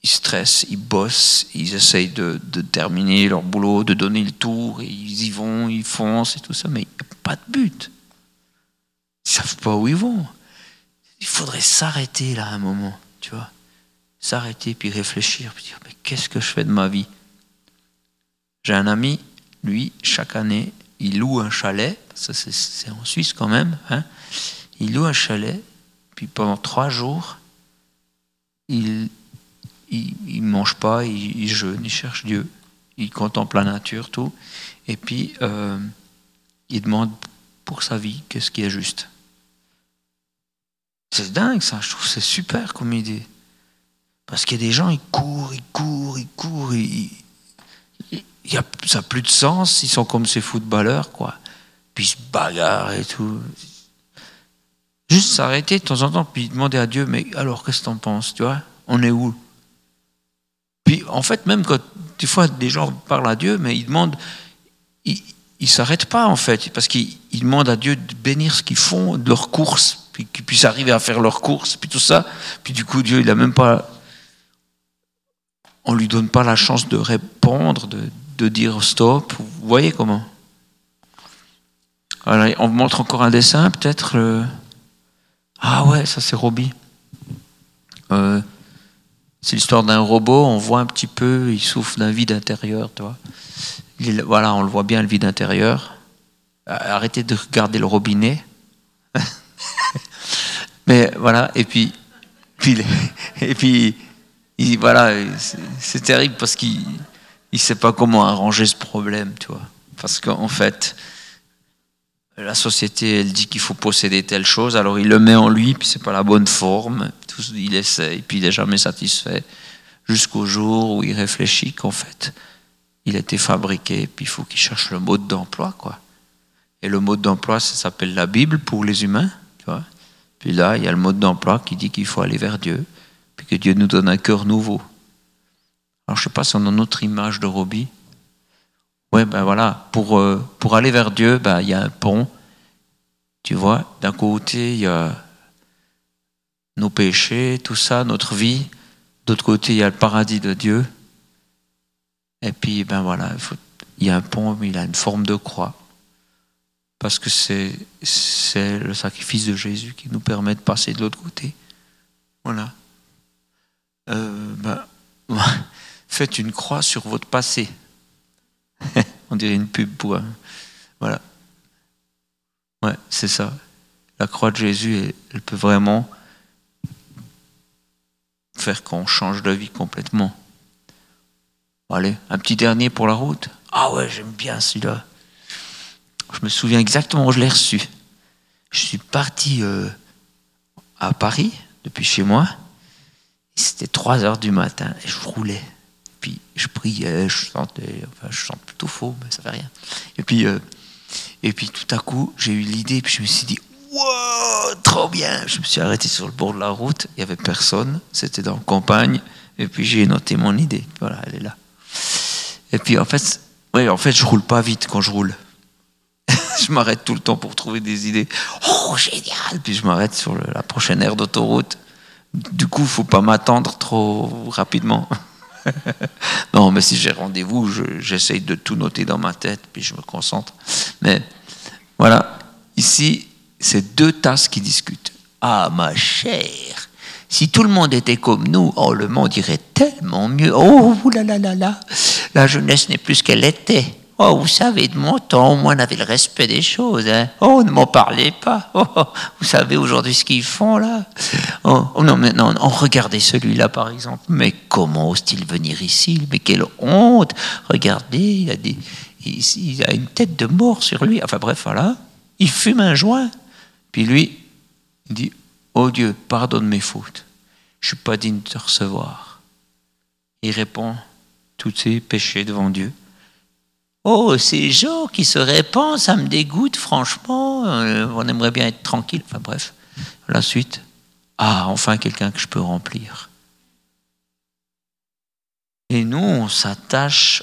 stressent, ils bossent, ils essayent de, terminer leur boulot, de donner le tour, et ils y vont, ils foncent et tout ça, mais il n'y a pas de but. Ils savent pas où ils vont. Il faudrait s'arrêter là un moment, tu vois. S'arrêter, puis réfléchir, puis dire, mais qu'est-ce que je fais de ma vie? J'ai un ami, lui, chaque année, il loue un chalet, ça c'est en Suisse quand même, hein, il loue un chalet, puis pendant trois jours, mange pas, il, jeûne, il cherche Dieu, il contemple la nature, tout, et puis euh, il demande pour sa vie qu'est-ce qui est juste. C'est dingue ça, je trouve c'est super comme idée. Parce qu'il y a des gens, ils courent, ils courent, ils courent, ils, y a, ça n'a plus de sens, ils sont comme ces footballeurs, quoi. Puis ils se bagarrent et tout. Juste s'arrêter de temps en temps, puis demander à Dieu, mais alors qu'est-ce que t'en penses, tu vois? On est où? Puis en fait, même quand des fois, des gens parlent à Dieu, mais ils demandent, ils ne s'arrêtent pas en fait, parce qu'ils demandent à Dieu de bénir ce qu'ils font, de leurs courses, puis qu'ils puissent arriver à faire leurs courses, puis tout ça. Puis du coup, Dieu, il a même pas, on lui donne pas la chance de répondre, de, de dire stop. Vous voyez comment? Alors, On montre encore un dessin, peut-être. Ah ouais, ça c'est Robbie. Euh, c'est l'histoire d'un robot, on voit un petit peu, il souffre d'un vide intérieur, tu vois. voilà, on le voit bien, le vide intérieur. Arrêtez de regarder le robinet. Mais voilà, et puis, puis et puis, voilà, c'est terrible parce qu'il ne sait pas comment arranger ce problème, tu vois. Parce qu'en fait, la société, elle dit qu'il faut posséder telle chose, alors il le met en lui, puis c'est pas la bonne forme. Il essaye, puis il n'est jamais satisfait, jusqu'au jour où il réfléchit qu'en fait, il a été fabriqué, puis il faut qu'il cherche le mode d'emploi, quoi. Et le mode d'emploi, ça s'appelle la Bible pour les humains, tu vois. Puis là, il y a le mode d'emploi qui dit qu'il faut aller vers Dieu, puis que Dieu nous donne un cœur nouveau. Alors, je sais pas si on a notre image de Robbie. Ouais, ben voilà, pour, euh, pour aller vers Dieu, ben, il y a un pont. Tu vois, d'un côté, il y a nos péchés, tout ça, notre vie. D'autre côté, il y a le paradis de Dieu. Et puis, ben voilà, il, y a un pont, mais il a une forme de croix. Parce que c'est, le sacrifice de Jésus qui nous permet de passer de l'autre côté. Voilà. Euh, ben, faites une croix sur votre passé. On dirait une pub pour. Voilà. Ouais, c'est ça. La croix de Jésus, elle, peut vraiment faire qu'on change de vie complètement. Allez, un petit dernier pour la route. Ah ouais, j'aime bien celui-là. Je me souviens exactement où je l'ai reçu. Je suis parti euh, à Paris, depuis chez moi. C'était 3 heures du matin et je roulais. Puis je priais, je sentais, enfin je sens plutôt faux, mais ça fait rien. Et puis, euh, et puis tout à coup, j'ai eu l'idée, puis je me suis dit, wow, trop bien. Je me suis arrêté sur le bord de la route, il n'y avait personne, c'était dans la campagne, et puis j'ai noté mon idée. Voilà, elle est là. Et puis en fait, oui, en fait, je roule pas vite quand je roule. je m'arrête tout le temps pour trouver des idées. Oh, génial Puis je m'arrête sur la prochaine aire d'autoroute. Du coup, il faut pas m'attendre trop rapidement. non, mais si j'ai rendez-vous, j'essaye de tout noter dans ma tête, puis je me concentre. Mais voilà, ici, c'est deux tasses qui discutent. Ah, ma chère, si tout le monde était comme nous, oh, le monde irait tellement mieux. Oh, là là là là, la jeunesse n'est plus ce qu'elle était. Oh, vous savez, de mon temps, moi, on avait le respect des choses. Hein. Oh, ne m'en parlez pas. Oh, oh vous savez aujourd'hui ce qu'ils font là oh, oh, non, mais non, oh, regardez celui-là par exemple. Mais comment ose-t-il venir ici? Mais quelle honte Regardez, il a, il, a une tête de mort sur lui. Enfin bref, voilà. Il fume un joint. Puis lui, il dit Oh Dieu, pardonne mes fautes. Je suis pas digne de te recevoir. Il répond tous ses péchés devant Dieu. Oh, ces gens qui se répandent, ça me dégoûte, franchement. Euh, on aimerait bien être tranquille. Enfin bref, la suite. Ah, enfin quelqu'un que je peux remplir. Et nous, on s'attache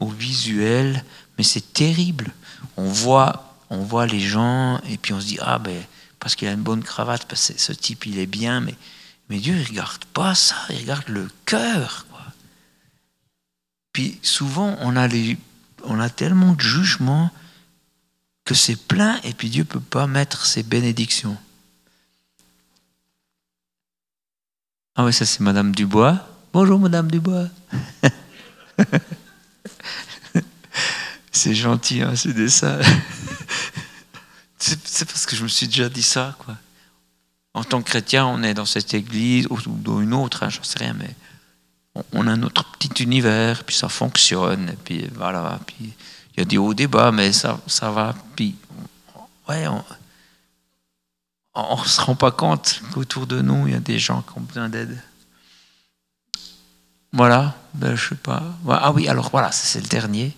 au visuel, mais c'est terrible. On voit, on voit les gens et puis on se dit ah ben parce qu'il a une bonne cravate, parce que ce type il est bien, mais mais Dieu il regarde pas ça, il regarde le cœur. Puis souvent on a les on a tellement de jugements que c'est plein et puis Dieu ne peut pas mettre ses bénédictions. Ah oui, ça c'est Madame Dubois. Bonjour Madame Dubois. c'est gentil, hein, c'est ça. c'est parce que je me suis déjà dit ça, quoi. En tant que chrétien, on est dans cette église ou dans une autre, hein, je ne sais rien, mais on a notre petit univers, puis ça fonctionne, et puis voilà, puis il y a des hauts débats, mais ça, va, puis ouais, on ne se rend pas compte qu'autour de nous, il y a des gens qui ont besoin d'aide. Voilà, ben, je sais pas. Ah oui, alors voilà, c'est le dernier.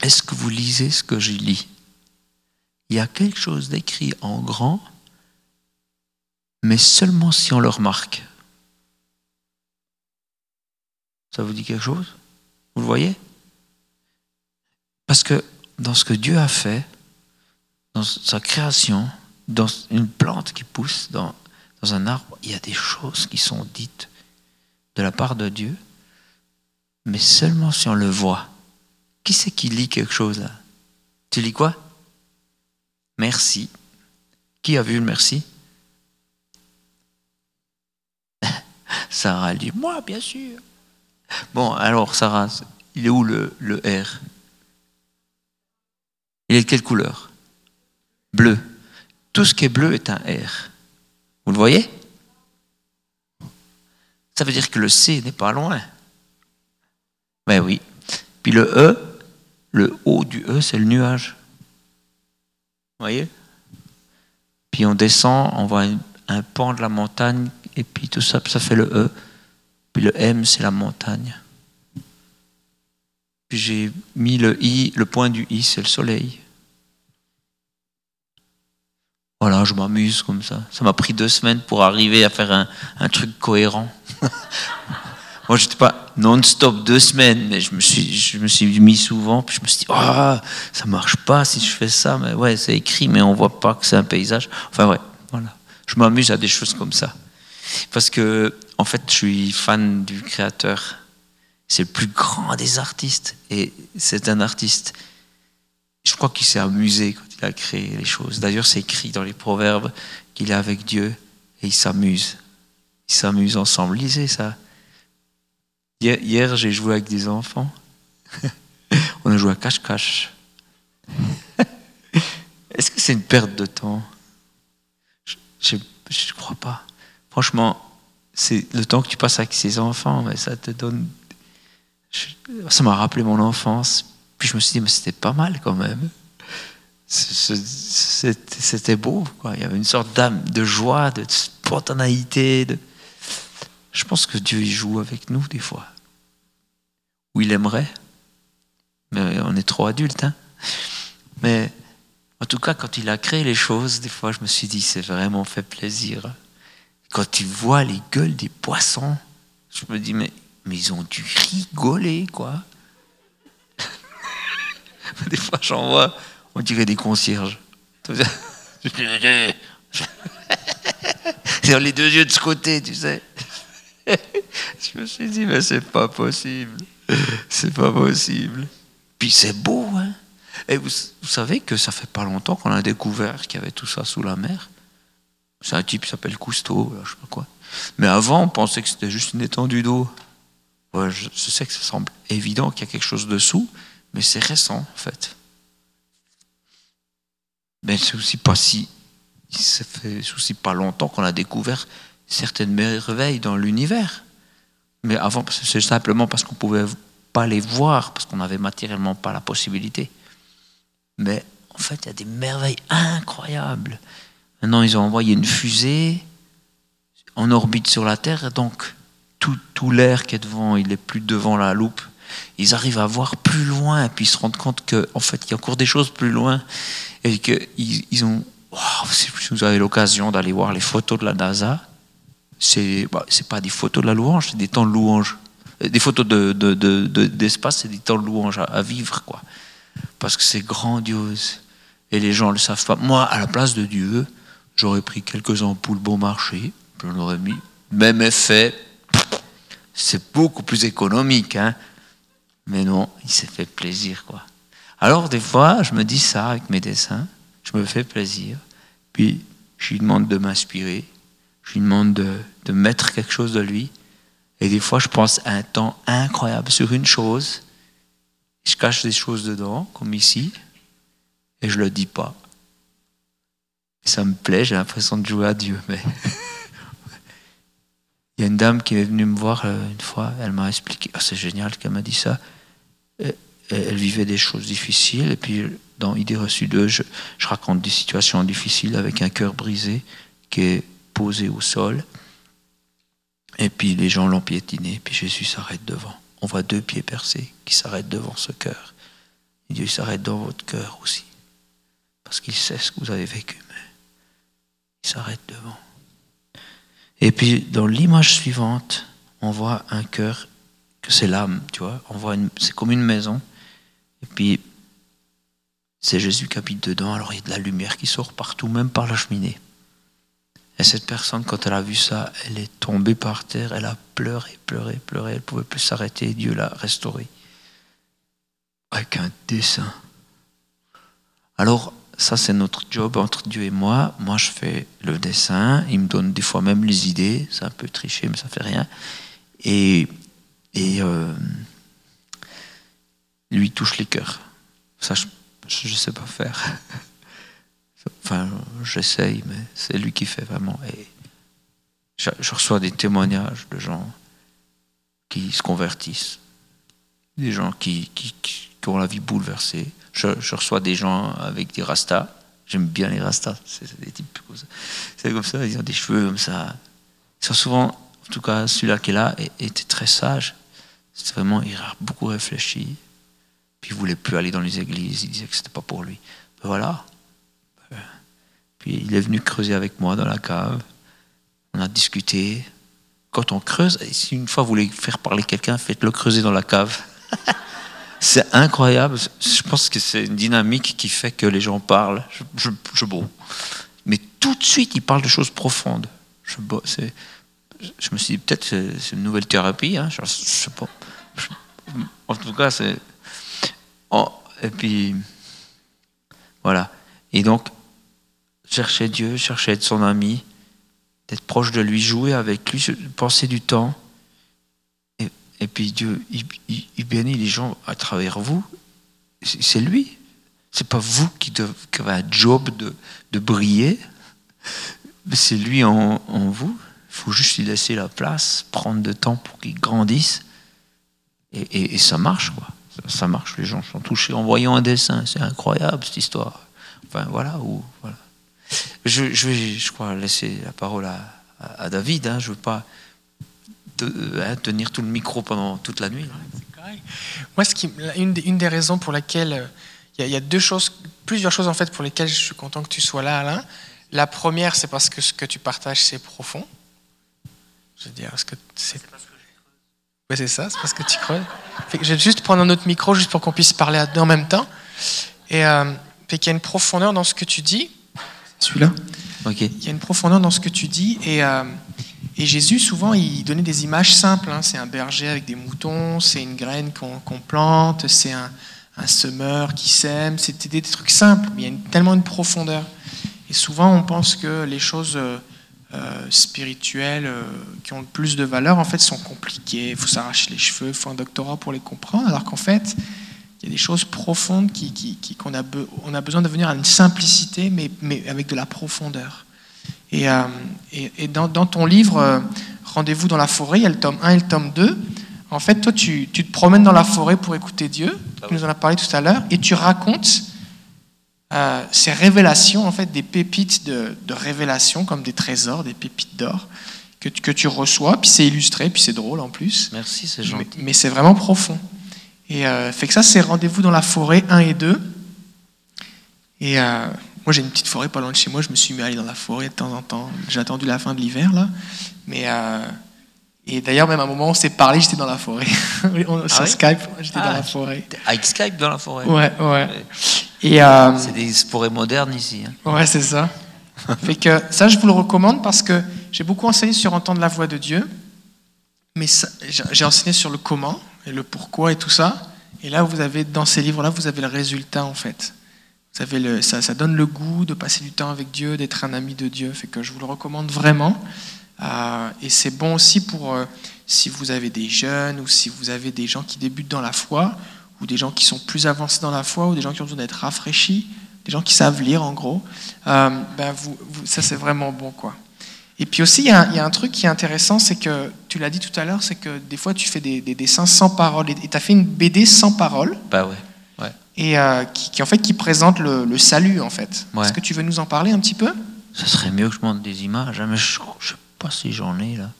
Est-ce que vous lisez ce que je lis? Il y a quelque chose d'écrit en grand, mais seulement si on le remarque. Ça vous dit quelque chose? Vous le voyez? Parce que dans ce que Dieu a fait, dans sa création, dans une plante qui pousse dans, un arbre, il y a des choses qui sont dites de la part de Dieu, mais seulement si on le voit. Qui c'est qui lit quelque chose là? Tu lis quoi? Merci. Qui a vu le merci? Sarah dit Moi, bien sûr. Bon, alors, Sarah, il est où le, R? Il est de quelle couleur? Bleu. Tout ce qui est bleu est un R. Vous le voyez? Ça veut dire que le C n'est pas loin. Ben oui. Puis le E, le haut du E, c'est le nuage. Vous voyez? Puis on descend, on voit un pan de la montagne, et puis tout ça, ça fait le E. Puis le M, c'est la montagne. Puis j'ai mis le I, le point du I, c'est le soleil. Voilà, je m'amuse comme ça. Ça m'a pris deux semaines pour arriver à faire un, truc cohérent. Moi, j'étais pas non-stop deux semaines, mais je me suis, je me suis mis souvent, puis je me suis dit, oh, ça marche pas si je fais ça, mais ouais, c'est écrit, mais on voit pas que c'est un paysage. Enfin, ouais, voilà. Je m'amuse à des choses comme ça. Parce que, en fait, je suis fan du créateur. C'est le plus grand des artistes. Et c'est un artiste, je crois qu'il s'est amusé quand il a créé les choses. D'ailleurs, c'est écrit dans les proverbes qu'il est avec Dieu et il s'amuse. Ils s'amusent ensemble. Lisez ça. Hier j'ai joué avec des enfants. On a joué à cache-cache. Est-ce que c'est une perte de temps? Je ne crois pas. Franchement, c'est le temps que tu passes avec ces enfants, mais ça te donne. Ça m'a rappelé mon enfance. Puis je me suis dit, mais c'était pas mal quand même. C'était beau, quoi. Il y avait une sorte d'âme, de joie, de spontanéité. De... Je pense que Dieu y joue avec nous des fois. Ou il aimerait. Mais on est trop adultes. Hein mais en tout cas, quand il a créé les choses, des fois, je me suis dit, c'est vraiment fait plaisir. Quand tu vois les gueules des poissons, je me dis, mais, ils ont dû rigoler, quoi. des fois, j'en vois, on dirait des concierges. Ils les deux yeux de ce côté, tu sais. je me suis dit, mais c'est pas possible. C'est pas possible. Puis c'est beau, hein. Et vous, savez que ça fait pas longtemps qu'on a découvert qu'il y avait tout ça sous la mer? C'est un type qui s'appelle Cousteau, je sais pas quoi. Mais avant, on pensait que c'était juste une étendue d'eau. Je, sais que ça semble évident qu'il y a quelque chose dessous, mais c'est récent, en fait. Mais c'est aussi pas si. Ça fait aussi pas longtemps qu'on a découvert certaines merveilles dans l'univers. Mais avant, c'est simplement parce qu'on pouvait pas les voir, parce qu'on n'avait matériellement pas la possibilité. Mais en fait, il y a des merveilles incroyables. Maintenant, ils ont envoyé une fusée en orbite sur la Terre, donc tout, tout l'air qui est devant, il est plus devant la loupe. Ils arrivent à voir plus loin, et puis ils se rendent compte qu'en en fait, il y a encore des choses plus loin, et qu'ils ils ont. Si vous avez l'occasion d'aller voir les photos de la NASA, c'est bah, pas des photos de la louange, c'est des temps de louange. Des photos de, de, de, d'espace, c'est des temps de louange à, à vivre, quoi. Parce que c'est grandiose. Et les gens ne le savent pas. Moi, à la place de Dieu, J'aurais pris quelques ampoules bon marché, j'en aurais mis. Même effet, c'est beaucoup plus économique, hein. Mais non, il s'est fait plaisir, quoi. Alors, des fois, je me dis ça avec mes dessins, je me fais plaisir, puis je lui demande de m'inspirer, je lui demande de, de mettre quelque chose de lui, et des fois, je pense un temps incroyable sur une chose, je cache des choses dedans, comme ici, et je le dis pas. Ça me plaît, j'ai l'impression de jouer à Dieu. Mais il y a une dame qui est venue me voir euh, une fois, elle m'a expliqué, oh, c'est génial qu'elle m'a dit ça. Elle vivait des choses difficiles, et puis dans Idée reçue 2, je, je raconte des situations difficiles avec un cœur brisé qui est posé au sol. Et puis les gens l'ont piétiné, puis Jésus s'arrête devant. On voit deux pieds percés qui s'arrêtent devant ce cœur. Dieu s'arrête dans votre cœur aussi, parce qu'il sait ce que vous avez vécu. Il s'arrête devant. Et puis, dans l'image suivante, on voit un cœur que c'est l'âme, tu vois. On voit c'est comme une maison. Et puis, c'est Jésus qui habite dedans, alors il y a de la lumière qui sort partout, même par la cheminée. Et cette personne, quand elle a vu ça, elle est tombée par terre, elle a pleuré, pleuré, pleuré, elle pouvait plus s'arrêter, Dieu l'a restaurée. Avec un dessin. Alors, ça c'est notre job entre Dieu et moi. Moi je fais le dessin, il me donne des fois même les idées, c'est un peu triché mais ça fait rien. Et, et euh, lui touche les cœurs. Ça je ne sais pas faire. Enfin, j'essaye, mais c'est lui qui fait vraiment. Et je, reçois des témoignages de gens qui se convertissent, des gens qui, qui, qui ont la vie bouleversée. Je, reçois des gens avec des rastas. J'aime bien les rastas. C'est des types C'est comme ça, ils ont des cheveux comme ça. Ils sont souvent, en tout cas, celui-là qui est là était très sage. C'était vraiment, il a beaucoup réfléchi. Puis il voulait plus aller dans les églises. Il disait que c'était pas pour lui. Ben voilà. Puis il est venu creuser avec moi dans la cave. On a discuté. Quand on creuse, si une fois vous voulez faire parler quelqu'un, faites-le creuser dans la cave. c'est incroyable. Je pense que c'est une dynamique qui fait que les gens parlent. Je, je, Mais tout de suite, ils parlent de choses profondes. Je, je me suis dit, peut-être c'est une nouvelle thérapie. Hein. Je, sais pas. en tout cas, c'est. et puis, voilà. Et donc, chercher Dieu, chercher être son ami, d'être proche de lui, jouer avec lui, penser du temps. Et, puis Dieu, il, bénit les gens à travers vous. C'est lui. C'est pas vous qui, avez un job de, briller. C'est lui en, vous. Il faut juste lui laisser la place, prendre de temps pour qu'il grandisse. Et, ça marche, quoi. Ça, marche. Les gens sont touchés en voyant un dessin. C'est incroyable, cette histoire. Enfin, voilà. Ou, voilà. Je, vais, je crois, laisser la parole à, David. Hein. Je veux pas hein, tenir tout le micro pendant toute la nuit. Moi, ce qui, une, une, des raisons pour laquelle euh, il y, a deux choses, plusieurs choses en fait pour lesquelles je suis content que tu sois là, Alain. La première, c'est parce que ce que tu partages, c'est profond. Je veux dire, ce que c'est. Oui, c'est ça, c'est parce que tu creuses. je vais juste prendre un autre micro, juste pour qu'on puisse parler en même temps. Et euh, qu'il y a une profondeur dans ce que tu dis celui-là? Il y a une profondeur dans ce que tu dis. Et, euh, et Jésus, souvent, il donnait des images simples. Hein. C'est un berger avec des moutons, c'est une graine qu'on plante, c'est un, semeur qui sème. C'était des, trucs simples, mais il y a tellement une profondeur. Et souvent, on pense que les choses euh, euh, spirituelles qui ont le plus de valeur, en fait, sont compliquées. Il faut s'arracher les cheveux, il faut un doctorat pour les comprendre. Alors qu'en fait, il y a des choses profondes qu'on qui, a, a besoin de venir à une simplicité, mais, mais avec de la profondeur. Et, euh, et, dans, dans, ton livre euh, Rendez-vous dans la forêt, il y a le tome 1 et le tome 2. En fait, toi, tu, tu te promènes dans la forêt pour écouter Dieu, ah nous en as parlé tout à l'heure, et tu racontes euh, ces révélations, en fait, des pépites de, de révélation, comme des trésors, des pépites d'or, que, que, tu reçois, puis c'est illustré, puis c'est drôle en plus. Merci, c'est gentil. Mais, mais c'est vraiment profond. Et fait que ça, c'est Rendez-vous dans la forêt 1 et 2. Et moi, j'ai une petite forêt pas loin de chez moi. Je me suis mis à aller dans la forêt de temps en temps. J'ai attendu la fin de l'hiver, là. Mais, euh, et d'ailleurs, même à un moment, on s'est parlé, j'étais dans la forêt. on, ah sur Skype, j'étais dans ah, la forêt. Avec Skype dans la forêt Ouais, ouais. Et, c'est des forêts modernes ici. Hein. Ouais, c'est ça. fait que ça, je vous le recommande parce que j'ai beaucoup enseigné sur entendre la voix de Dieu. Mais j'ai enseigné sur le comment et le pourquoi et tout ça. Et là, vous avez, dans ces livres-là, vous avez le résultat, en fait. Ça, donne le goût de passer du temps avec Dieu, d'être un ami de Dieu. Fait que je vous le recommande vraiment. Euh, et c'est bon aussi pour euh, si vous avez des jeunes ou si vous avez des gens qui débutent dans la foi, ou des gens qui sont plus avancés dans la foi, ou des gens qui ont besoin d'être rafraîchis, des gens qui savent lire en gros. Euh, ben vous, ça, c'est vraiment bon, quoi. Et puis aussi, il y, a, un truc qui est intéressant, c'est que, tu l'as dit tout à l'heure, c'est que des fois, tu fais des, dessins sans parole. Et tu as fait une BD sans parole. Bah ouais. Et euh, qui, en fait, qui présente le, salut, en fait. Est-ce que tu veux nous en parler un petit peu? Ça serait mieux que je montre des images, hein, mais je ne sais pas si j'en ai, là.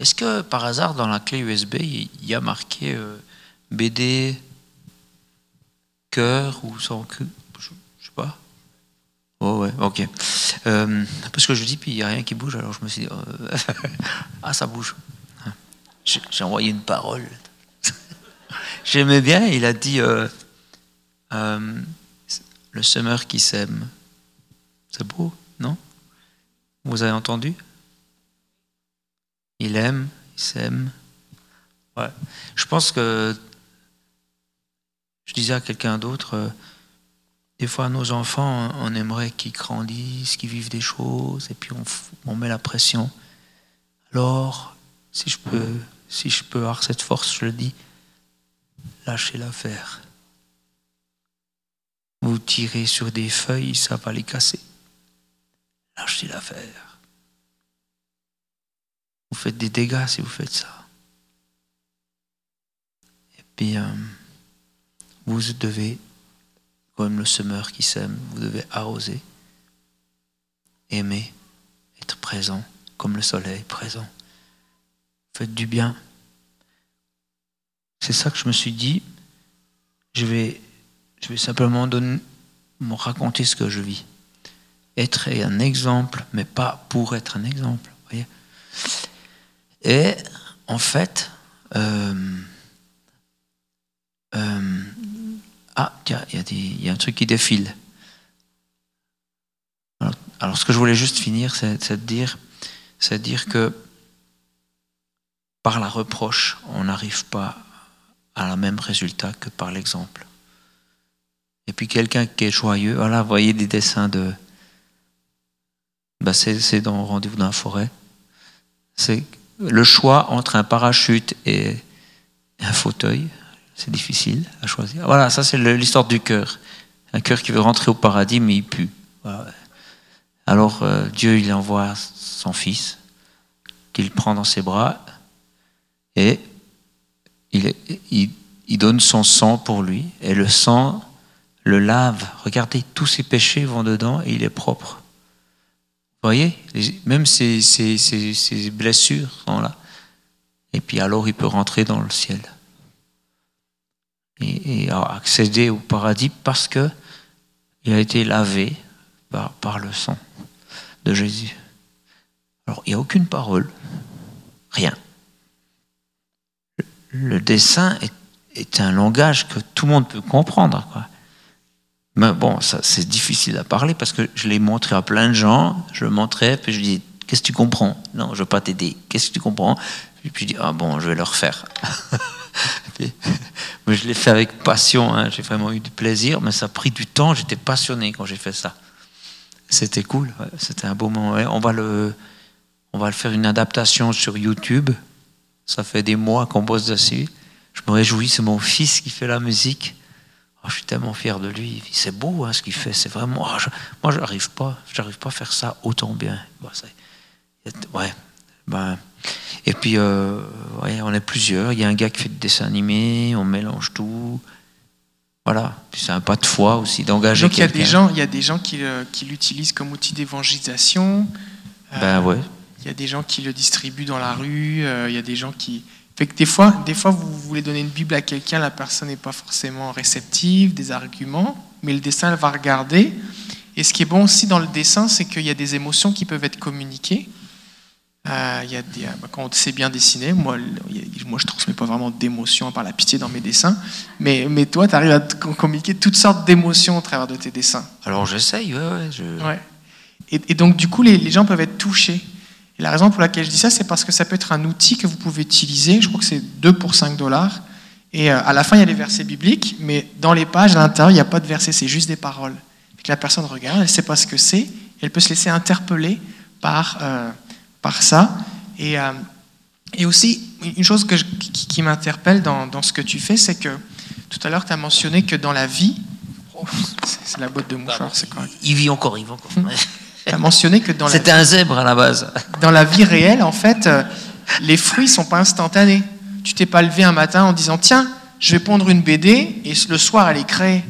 Est-ce que, par hasard, dans la clé USB, il y a marqué euh, BD cœur ou sans cœur Je ne sais pas. Oh ouais, ok. Euh, parce que je dis, puis il n'y a rien qui bouge, alors je me suis dit, ah, ça bouge. J'ai envoyé une parole. J'aimais bien, il a dit euh, le semeur qui sème. C'est beau, non? Vous avez entendu? Il aime, il sème. Ouais. Je pense que je disais à quelqu'un d'autre, euh, des fois nos enfants, on aimerait qu'ils grandissent, qu'ils vivent des choses, et puis on, met la pression. Alors, si je peux, si je peux avoir cette force, je le dis, lâchez l'affaire. Vous tirez sur des feuilles, ça va les casser. Lâchez l'affaire. Vous faites des dégâts si vous faites ça. Et puis, euh, vous devez, comme le semeur qui sème, vous devez arroser, aimer, être présent, comme le soleil présent. Faites du bien. C'est ça que je me suis dit. Je vais, je vais simplement me raconter ce que je vis. Être un exemple, mais pas pour être un exemple. Et en fait, euh, euh, ah, il y, a un truc qui défile. Alors, ce que je voulais juste finir, c'est de dire, c'est dire que par la reproche, on n'arrive pas à la même résultat que par l'exemple. Et puis quelqu'un qui est joyeux, voilà, vous voyez des dessins de... Bah c'est dans Rendez-vous dans la forêt. C'est le choix entre un parachute et un fauteuil. C'est difficile à choisir. Voilà, ça c'est l'histoire du cœur. Un cœur qui veut rentrer au paradis, mais il pue. Alors euh, Dieu, il envoie son fils, qu'il prend dans ses bras, et il, il, donne son sang pour lui, et le sang le lave. Regardez, tous ses péchés vont dedans et il est propre. Vous voyez Même ses, blessures sont là. Et puis alors il peut rentrer dans le ciel. Et, accéder au paradis parce que il a été lavé par, par le sang de Jésus. Alors il n'y a aucune parole, rien le dessin est, un langage que tout le monde peut comprendre. Mais bon, ça, c'est difficile à parler parce que je l'ai montré à plein de gens. Je le montrais, puis je dis Qu'est-ce que tu comprends? Non, je ne veux pas t'aider. Qu'est-ce que tu comprends? Et puis je dis Ah bon, je vais le refaire. mais je l'ai fait avec passion. Hein. J'ai vraiment eu du plaisir, mais ça a pris du temps. J'étais passionné quand j'ai fait ça. C'était cool. C'était un beau moment. On va le, on va le faire une adaptation sur YouTube. Ça fait des mois qu'on bosse dessus. Je me réjouis, c'est mon fils qui fait la musique. Oh, je suis tellement fier de lui. C'est beau hein, ce qu'il fait. C'est vraiment. Oh, je, moi, j'arrive pas. J'arrive pas à faire ça autant bien. ouais. Ben, et puis, euh, ouais, on est plusieurs. Il y a un gars qui fait des dessins animés. On mélange tout. Voilà. C'est un pas de foi aussi d'engager. Donc il y a des gens, il y a des gens qui, qui l'utilisent comme outil d'évangélisation. Ben ouais. Il y a des gens qui le distribuent dans la rue. Euh, il y a des gens qui. Fait que des fois, des fois, vous voulez donner une Bible à quelqu'un, la personne n'est pas forcément réceptive, des arguments, mais le dessin, elle va regarder. Et ce qui est bon aussi dans le dessin, c'est qu'il y a des émotions qui peuvent être communiquées. Euh, il y a des, euh, bah, quand on sait bien dessiner, moi, moi je ne transmets pas vraiment d'émotions par la pitié dans mes dessins, mais, mais toi, tu arrives à communiquer toutes sortes d'émotions au travers de tes dessins. Alors j'essaye, ouais, ouais, je... ouais. Et, et, donc du coup, les, les gens peuvent être touchés. Et la raison pour laquelle je dis ça, c'est parce que ça peut être un outil que vous pouvez utiliser. Je crois que c'est 2 pour 5 dollars. Et euh, à la fin, il y a les versets bibliques, mais dans les pages, à l'intérieur, il n'y a pas de versets, c'est juste des paroles. Et que la personne regarde, elle ne sait pas ce que c'est, elle peut se laisser interpeller par, euh, par ça. Et, euh, et aussi, une chose que qui, m'interpelle dans, dans, ce que tu fais, c'est que tout à l'heure, tu as mentionné que dans la vie, oh, c'est la boîte de mouchoir, c'est même. Il vit encore, il vit encore. Mentionné que dans C'était un zèbre à la base. Dans la vie réelle, en fait, euh, les fruits sont pas instantanés. Tu t'es pas levé un matin en disant tiens, je vais pondre une BD et le soir elle est créée.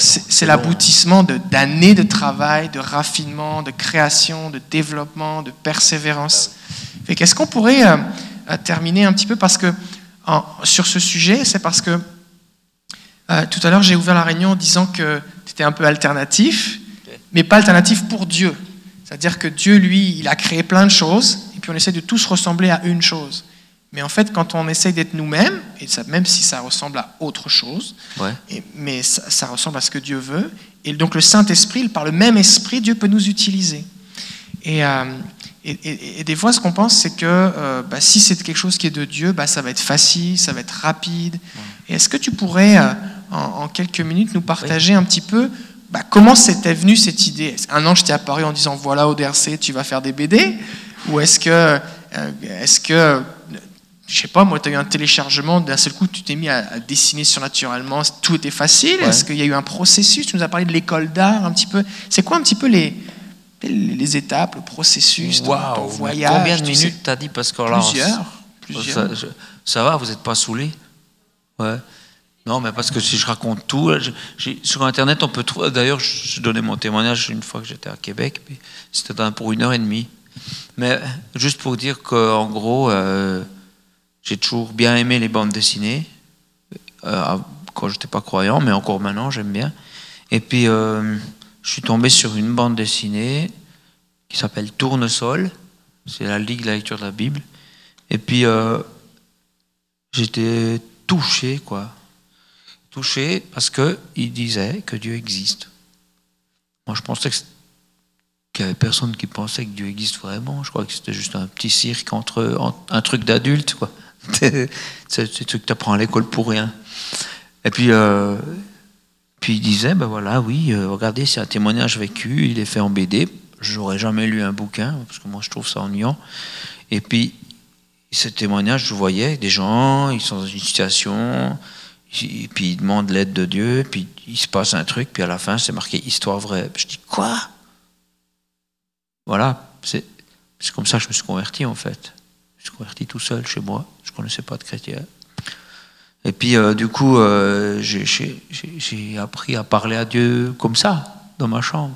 C'est l'aboutissement d'années de, travail, de raffinement, de création, de développement, de persévérance. Qu'est-ce qu'on pourrait euh, euh, terminer un petit peu parce que sur ce sujet, c'est parce que tout à l'heure j'ai ouvert la réunion en disant que tu étais un peu alternatif, mais pas alternatif pour Dieu. C'est-à-dire que Dieu, lui, il a créé plein de choses, et puis on essaie de tous ressembler à une chose. Mais en fait, quand on essaye d'être nous-mêmes, et ça, même si ça ressemble à autre chose, Ouais. et- mais ça, ça ressemble à ce que Dieu veut, et donc le Saint-Esprit, par le même esprit, Dieu peut nous utiliser. Et, euh, et, et- et des fois, ce qu'on pense, c'est que euh, bah, si c'est quelque chose qui est de Dieu, bah, ça va être facile, ça va être rapide. Est-ce que tu pourrais, euh, en, en quelques minutes, nous partager un petit peu bah, comment c'était venu cette idée? Est-ce qu'un ange t'est apparu en disant voilà, ODRC, tu vas faire des BD Ou est-ce que, euh, est-ce que, je sais pas, moi, tu as eu un téléchargement, d'un seul coup, tu t'es mis à, à dessiner surnaturellement, tout était facile? Ouais. Est-ce qu'il y a eu un processus? Tu nous as parlé de l'école d'art un petit peu. C'est quoi un petit peu les, les, les étapes, le processus, ton- ton, voyage? Combien de minutes t'as dit parce que Plusieurs. plusieurs. Ça, ça va, vous n'êtes pas saoulé Ouais. Non, mais parce que si je raconte tout, je- sur Internet, on peut trouver. D'ailleurs, je je donnais mon témoignage une fois que j'étais à Québec, c'était pour une heure et demie. Mais juste pour dire qu'en gros, euh, j'ai toujours bien aimé les bandes dessinées, euh, quand j'étais pas croyant, mais encore maintenant, j'aime bien. Et puis, euh, je suis tombé sur une bande dessinée qui s'appelle Tournesol. C'est la Ligue de la lecture de la Bible. Et puis, j'étais touché, quoi. Touché parce qu'il disait que Dieu existe. Moi, je pensais qu'il n'y avait personne qui pensait que Dieu existe vraiment. Je crois que c'était juste un petit cirque entre, en- un truc d'adulte, quoi. C'est ce truc que tu apprends à l'école pour rien. Et puis, euh, puis il disait, ben voilà, oui, euh, regardez, c'est un témoignage vécu, il est fait en BD. J'aurais jamais lu un bouquin, parce que moi je trouve ça ennuyant. Et puis, ce témoignage, je voyais des gens, ils sont dans une situation, puis ils demandent l'aide de Dieu, puis il se passe un truc, puis à la fin, c'est marqué histoire vraie. Je dis, quoi? Voilà, c'est comme ça que je me suis converti en fait. Je me suis converti tout seul chez moi, je ne connaissais pas de chrétien. Et puis, euh, du coup, euh, j'ai- appris à parler à Dieu comme ça, dans ma chambre.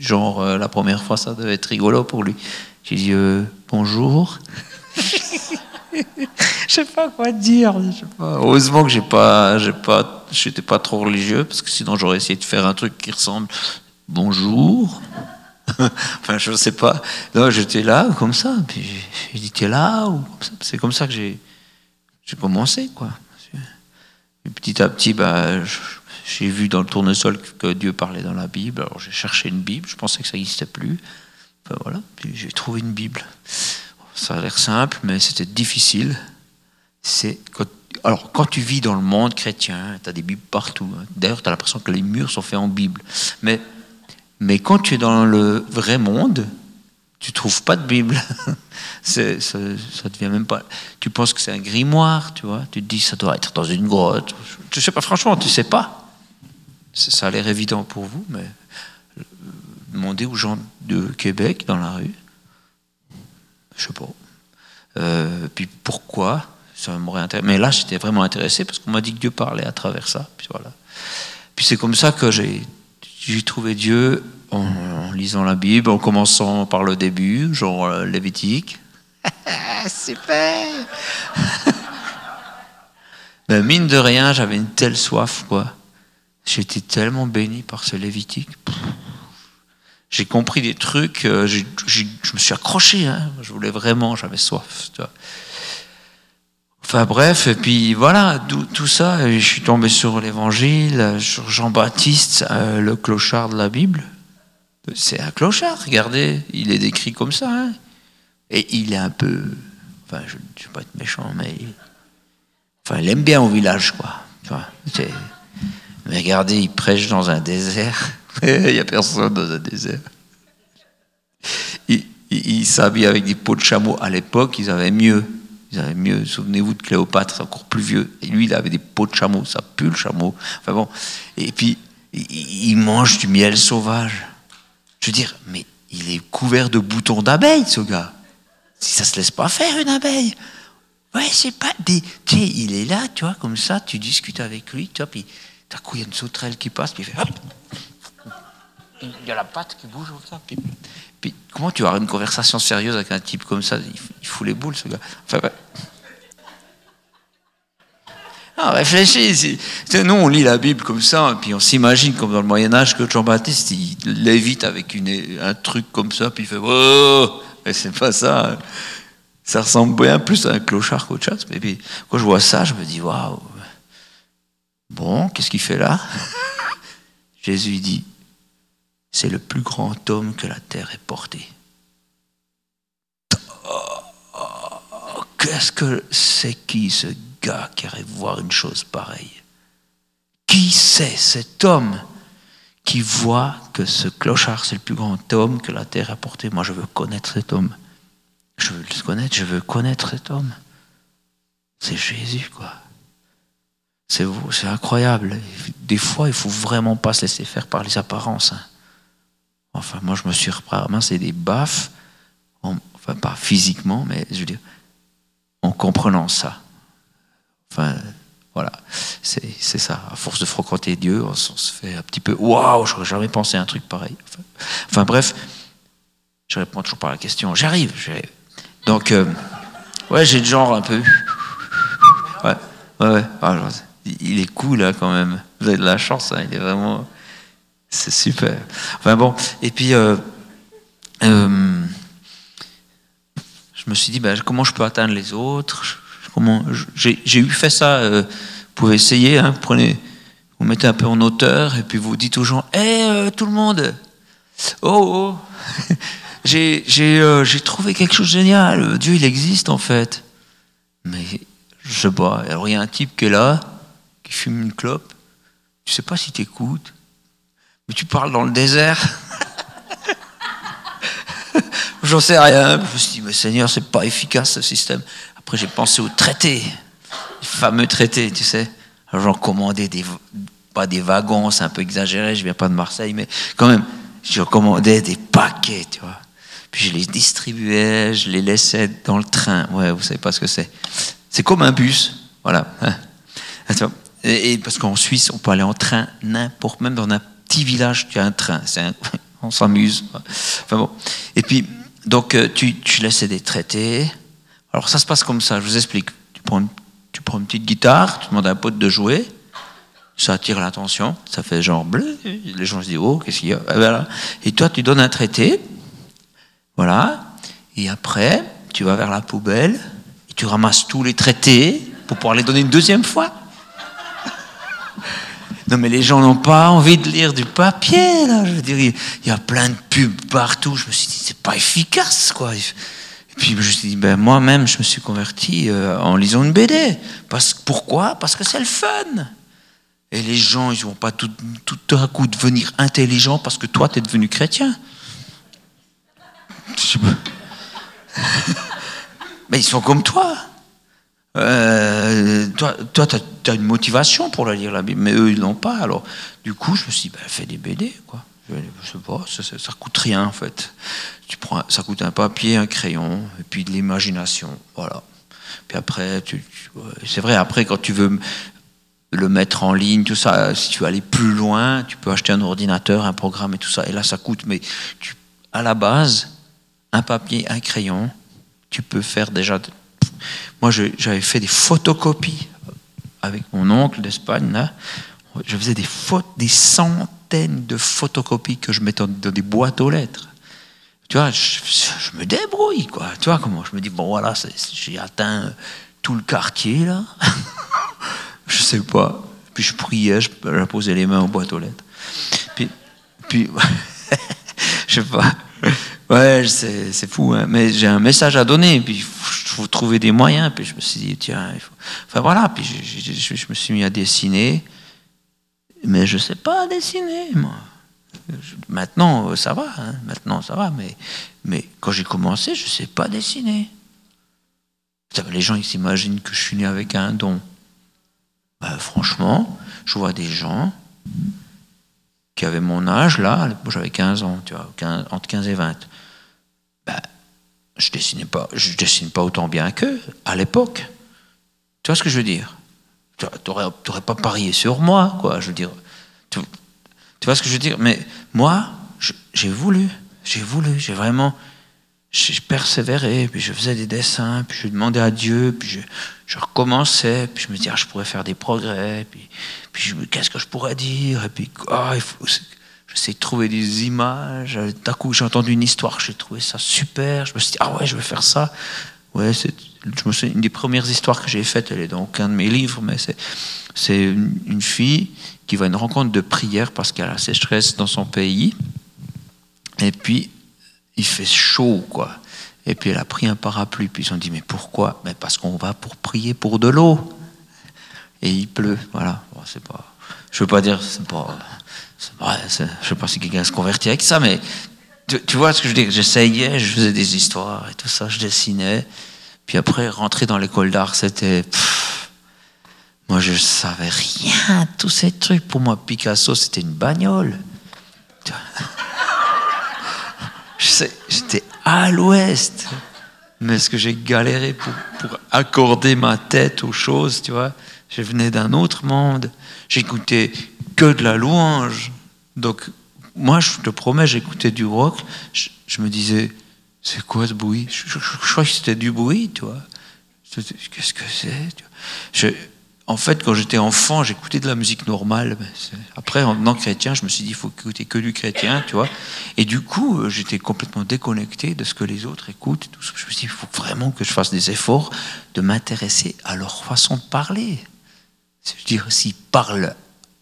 genre, euh, la première fois, ça devait être rigolo pour lui. J'ai dit bonjour. je sais pas quoi dire. Heureusement que j'ai pas, j'ai pas, j'étais pas trop religieux parce que sinon j'aurais essayé de faire un truc qui ressemble bonjour. enfin, je sais pas. Non, j'étais là comme ça. Puis j'ai- dit t'es là ou. C'est comme ça que j'ai, j'ai commencé quoi. Et petit à petit, bah, j'ai vu dans le tournesol que Dieu parlait dans la Bible. Alors j'ai cherché une Bible. Je pensais que ça n'existait plus. Enfin, voilà. Puis j'ai trouvé une Bible. Ça a l'air simple, mais c'était difficile. C'est quand, alors quand tu vis dans le monde chrétien, tu as des Bibles partout. hein. D'ailleurs, tu as l'impression que les murs sont faits en Bible. Mais mais quand tu es dans le vrai monde, tu trouves pas de Bible. Ça, ça devient même pas. Tu penses que c'est un grimoire, tu vois. Tu te dis ça doit être dans une grotte. Je sais pas, franchement, tu sais pas. Ça a l'air évident pour vous, mais euh, demandez aux gens de Québec dans la rue. Je sais pas. Euh, puis pourquoi ça m'aurait intéressé. Mais là, j'étais vraiment intéressé parce qu'on m'a dit que Dieu parlait à travers ça. Puis voilà. Puis c'est comme ça que j'ai trouvé Dieu en, en lisant la Bible, en commençant par le début, genre euh, Lévitique. Super Ben, Mine de rien, j'avais une telle soif, quoi. J'étais tellement béni par ce Lévitique. J'ai compris des trucs, euh, je me suis accroché, hein. je voulais vraiment, j'avais soif. tu vois. Enfin bref, et puis voilà, tout, ça, je suis tombé sur l'évangile, sur Jean-Baptiste, euh, le clochard de la Bible. C'est un clochard, regardez, il est décrit comme ça. hein. Et il est un peu. Enfin, je ne vais pas être méchant, mais. Enfin, il aime bien au village, quoi. C'est- mais regardez, il prêche dans un désert. il n'y a personne dans un désert. Il, il- il s'habille avec des peaux de chameau. À l'époque, ils avaient mieux. Ils avaient mieux. Souvenez-vous de Cléopâtre, encore plus vieux. Et lui, il avait des peaux de chameau. Ça pue le chameau. Enfin bon. Et puis, il, il mange du miel sauvage. Je veux dire, mais il est couvert de boutons d'abeilles, ce gars. Si ça se laisse pas faire, une abeille. Ouais, c'est pas des. Tu sais, il est là, tu vois, comme ça, tu discutes avec lui, tu vois, puis d'un coup, il y a une sauterelle qui passe, puis il fait hop Il y a la patte qui bouge comme ça. Puis, comment tu vas avoir une conversation sérieuse avec un type comme ça? Il, fout les boules, ce gars. Enfin, réfléchis. Nous, on lit la Bible comme ça, puis on s'imagine, comme dans le Moyen-Âge, que Jean-Baptiste, lévite avec un truc comme ça, puis il fait Oh Mais c'est pas ça. Ça ressemble bien plus à un clochard qu'autre chose. Mais quand je vois ça, je me dis, waouh, bon, qu'est-ce qu'il fait là? Jésus dit, c'est le plus grand homme que la terre ait porté. Oh, qu'est-ce que c'est qui ce gars qui arrive voir une chose pareille? Qui c'est cet homme qui voit que ce clochard, c'est le plus grand homme que la terre a porté? Moi, je veux connaître cet homme. Je veux le connaître, je veux connaître cet homme. C'est Jésus, quoi. C'est incroyable. Des fois, il faut vraiment pas se laisser faire par les apparences. Hein. Enfin, moi, je me suis c'est des baffes, enfin, pas physiquement, mais je veux dire, en comprenant ça. Enfin, voilà, c'est ça. À force de fréquenter Dieu, on, se fait un petit peu Waouh, j'aurais jamais pensé à un truc pareil. Enfin, bref, je réponds toujours par la question. J'arrive. Donc, euh, ouais, j'ai le genre un peu. Ouais, ouais, ouais. Ah, il est cool, là, quand même. Vous avez de la chance, hein, il est vraiment. C'est super. Enfin bon, et puis. Euh, euh, je me suis dit, ben, comment je peux atteindre les autres? Comment J'ai eu fait ça. vous pouvez essayer. Hein, vous mettez un peu en hauteur et puis vous dites aux gens, hé, tout le monde, oh, oh. Euh, j'ai trouvé quelque chose de génial. Dieu, il existe en fait. Mais je sais pas. Alors il y a un type qui est là, qui fume une clope. Tu sais pas si tu écoutes, tu parles dans le désert. J'en sais rien. Je me suis dit, mais Seigneur, c'est pas efficace ce système. Après, j'ai pensé aux traités, les fameux traités, tu sais. J'en commandais des, pas des wagons, c'est un peu exagéré, je viens pas de Marseille, mais quand même, j'en commandais des paquets, tu vois. Puis je les distribuais, je les laissais dans le train. Ouais, vous savez pas ce que c'est. C'est comme un bus, voilà. Hein. Et, parce qu'en Suisse, on peut aller en train n'importe, même dans un petit village, tu as un train. Un, on s'amuse. Enfin bon. Et puis, donc, euh, tu, tu laissais des traités. Alors, ça se passe comme ça, je vous explique. Tu prends une, tu prends une petite guitare, tu demandes à un pote de jouer, ça attire l'attention, ça fait genre bleu, les gens se disent, oh, qu'est-ce qu'il y a? Ah, Et toi, tu donnes un traité, voilà. Et après, tu vas vers la poubelle et tu ramasses tous les traités pour pouvoir les donner une deuxième fois. Non, mais les gens n'ont pas envie de lire du papier, là. Je veux dire, il y a plein de pubs partout. Je me suis dit, c'est pas efficace, quoi. Et puis je me suis dit, ben, moi-même, je me suis converti euh, en lisant une BD. Parce, pourquoi? Parce que c'est le fun. Et les gens, ils vont pas tout, tout à coup devenir intelligents parce que toi, tu es devenu chrétien. Mais ils sont comme toi. Euh, toi, tu as, une motivation pour la lire la Bible, mais eux, ils l'ont pas. Alors, du coup, je me suis dit, ben, fais des BD, quoi. Je sais pas, ça, ça, coûte rien, en fait. Tu prends, ça coûte un papier, un crayon, et puis de l'imagination, voilà. Puis après, c'est vrai, après, quand tu veux le mettre en ligne, tout ça, si tu veux aller plus loin, tu peux acheter un ordinateur, un programme et tout ça, et là, ça coûte, mais à la base, un papier, un crayon, tu peux faire déjà. Moi, j'avais fait des photocopies avec mon oncle d'Espagne. Je faisais des, des centaines de photocopies que je mettais dans des boîtes aux lettres. Tu vois, je, me débrouille, quoi. Tu vois comment Je me dis, bon, voilà, j'ai atteint tout le quartier, là. je sais pas. Puis je priais, je, je posais les mains aux boîtes aux lettres. Puis, puis je sais pas. Ouais, c'est fou, hein. mais j'ai un message à donner, puis il faut, trouver des moyens. Puis je me suis dit, tiens, enfin voilà, puis je, me suis mis à dessiner, mais je sais pas dessiner, moi. Maintenant, ça va, hein. maintenant ça va, mais, mais quand j'ai commencé, je ne sais pas dessiner. Les gens, ils s'imaginent que je suis né avec un don. Ben, franchement, je vois des gens qui avaient mon âge, là, j'avais 15 ans, tu vois, entre 15 et 20 ben, je dessinais pas, je dessine pas autant bien qu'eux à l'époque. Tu vois ce que je veux dire? Tu n'aurais pas parié sur moi, quoi. Je veux dire, tu, vois ce que je veux dire? Mais moi, j'ai voulu, j'ai voulu, j'ai vraiment, j'ai persévéré, puis je faisais des dessins, puis je demandais à Dieu, puis je, recommençais, puis je me disais, ah, je pourrais faire des progrès, puis, puis qu'est-ce que je pourrais dire, et puis, ah, il faut, J'essaie de trouver des images. D'un coup, j'ai entendu une histoire, j'ai trouvé ça super. Je me suis dit, ah ouais, je vais faire ça. Ouais, c'est, je me souviens, une des premières histoires que j'ai faites, elle est dans aucun de mes livres, mais c'est, c'est une fille qui va à une rencontre de prière parce qu'elle a la sécheresse dans son pays. Et puis, il fait chaud, quoi. Et puis, elle a pris un parapluie. Puis, ils ont dit, mais pourquoi? Mais Parce qu'on va pour prier pour de l'eau. Et il pleut, voilà. Bon, c'est pas, je veux pas dire, c'est pas, je sais pas si quelqu'un se convertit avec ça, mais tu, vois ce que je dire? J'essayais, je faisais des histoires et tout ça, je dessinais. Puis après, rentrer dans l'école d'art, c'était. Moi, je savais rien, tous ces trucs. Pour moi, Picasso, c'était une bagnole. Tu vois. Je sais, J'étais à l'ouest. Mais est-ce que j'ai galéré pour, pour accorder ma tête aux choses, tu vois? Je venais d'un autre monde. J'écoutais que de la louange. Donc, moi, je te promets, j'écoutais du rock. Je, me disais, c'est quoi ce bruit? Je, crois que c'était du bruit, tu vois. Qu'est-ce que c'est En fait, quand j'étais enfant, j'écoutais de la musique normale. c'est- Après, en devenant chrétien, je me suis dit, il faut écouter que du chrétien, tu vois. Et du coup, euh, j'étais complètement déconnecté de ce que les autres écoutent. Je me suis dit, il faut vraiment que je fasse des efforts de m'intéresser à leur façon de parler. C'est-à-dire, s'ils parlent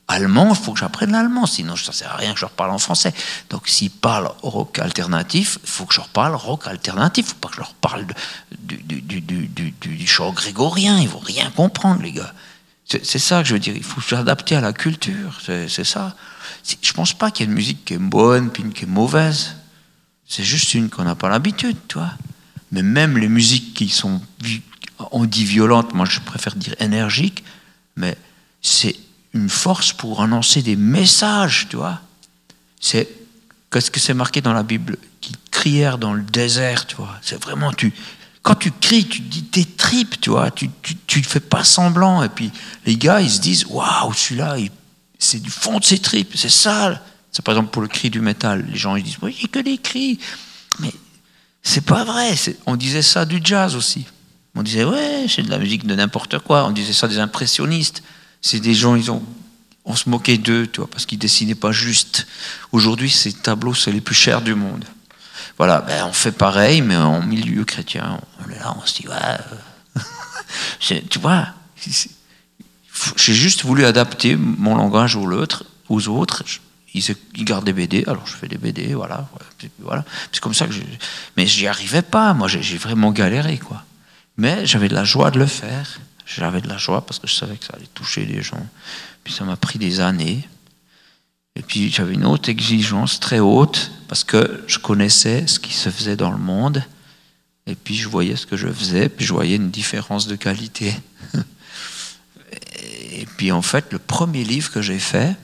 allemand, il faut que j'apprenne l'allemand, sinon ça ne sert à rien que je leur parle en français. Donc s'ils parlent rock alternatif, il faut que je leur parle rock alternatif, il faut pas que je leur parle du- du chant grégorien, ils vont rien comprendre, les gars. C'est ça que je veux dire, il faut s'adapter à la culture, c'est ça. Je pense pas qu'il y ait une musique qui est bonne puis une qui est mauvaise. C'est juste une qu'on n'a pas l'habitude, tu vois. Mais même les musiques qui sont, on dit violentes, moi je préfère dire énergiques, mais c'est une force pour annoncer des messages, tu vois. C'est qu'est-ce que c'est marqué dans la Bible? Qui crièrent dans le désert, tu vois. C'est vraiment tu. Quand tu cries, tu dis tes tripes, tu vois. Tu, tu, tu fais pas semblant. Et puis les gars, ils se disent waouh, celui-là, il- c'est du fond de ses tripes. C'est ça. C'est par exemple pour le cri du métal. Les gens ils disent oui, a que des cris. Mais c'est pas vrai. On disait ça du jazz aussi. On disait ouais, c'est de la musique de n'importe quoi. On disait ça des impressionnistes. C'est des gens, ils ont, on se moquait d'eux, tu vois, parce qu'ils dessinaient pas juste. Aujourd'hui, ces tableaux, c'est les plus chers du monde. Voilà, ben, on fait pareil, mais en milieu chrétien, on est là, on se dit, ouais, euh, tu vois, j'ai juste voulu adapter mon langage aux autres, aux autres. Ils, gardent des BD, alors je fais des BD, voilà, voilà. C'est comme ça que mais j'y arrivais pas. Moi, j'ai vraiment galéré, quoi. Mais j'avais de la joie de le faire. J'avais de la joie parce que je savais que ça allait toucher les gens. Puis ça m'a pris des années. Et puis j'avais une haute exigence, très haute, parce que je connaissais ce qui se faisait dans le monde. Et puis je voyais ce que je faisais, puis je voyais une différence de qualité. Et puis en fait, le premier livre que j'ai fait,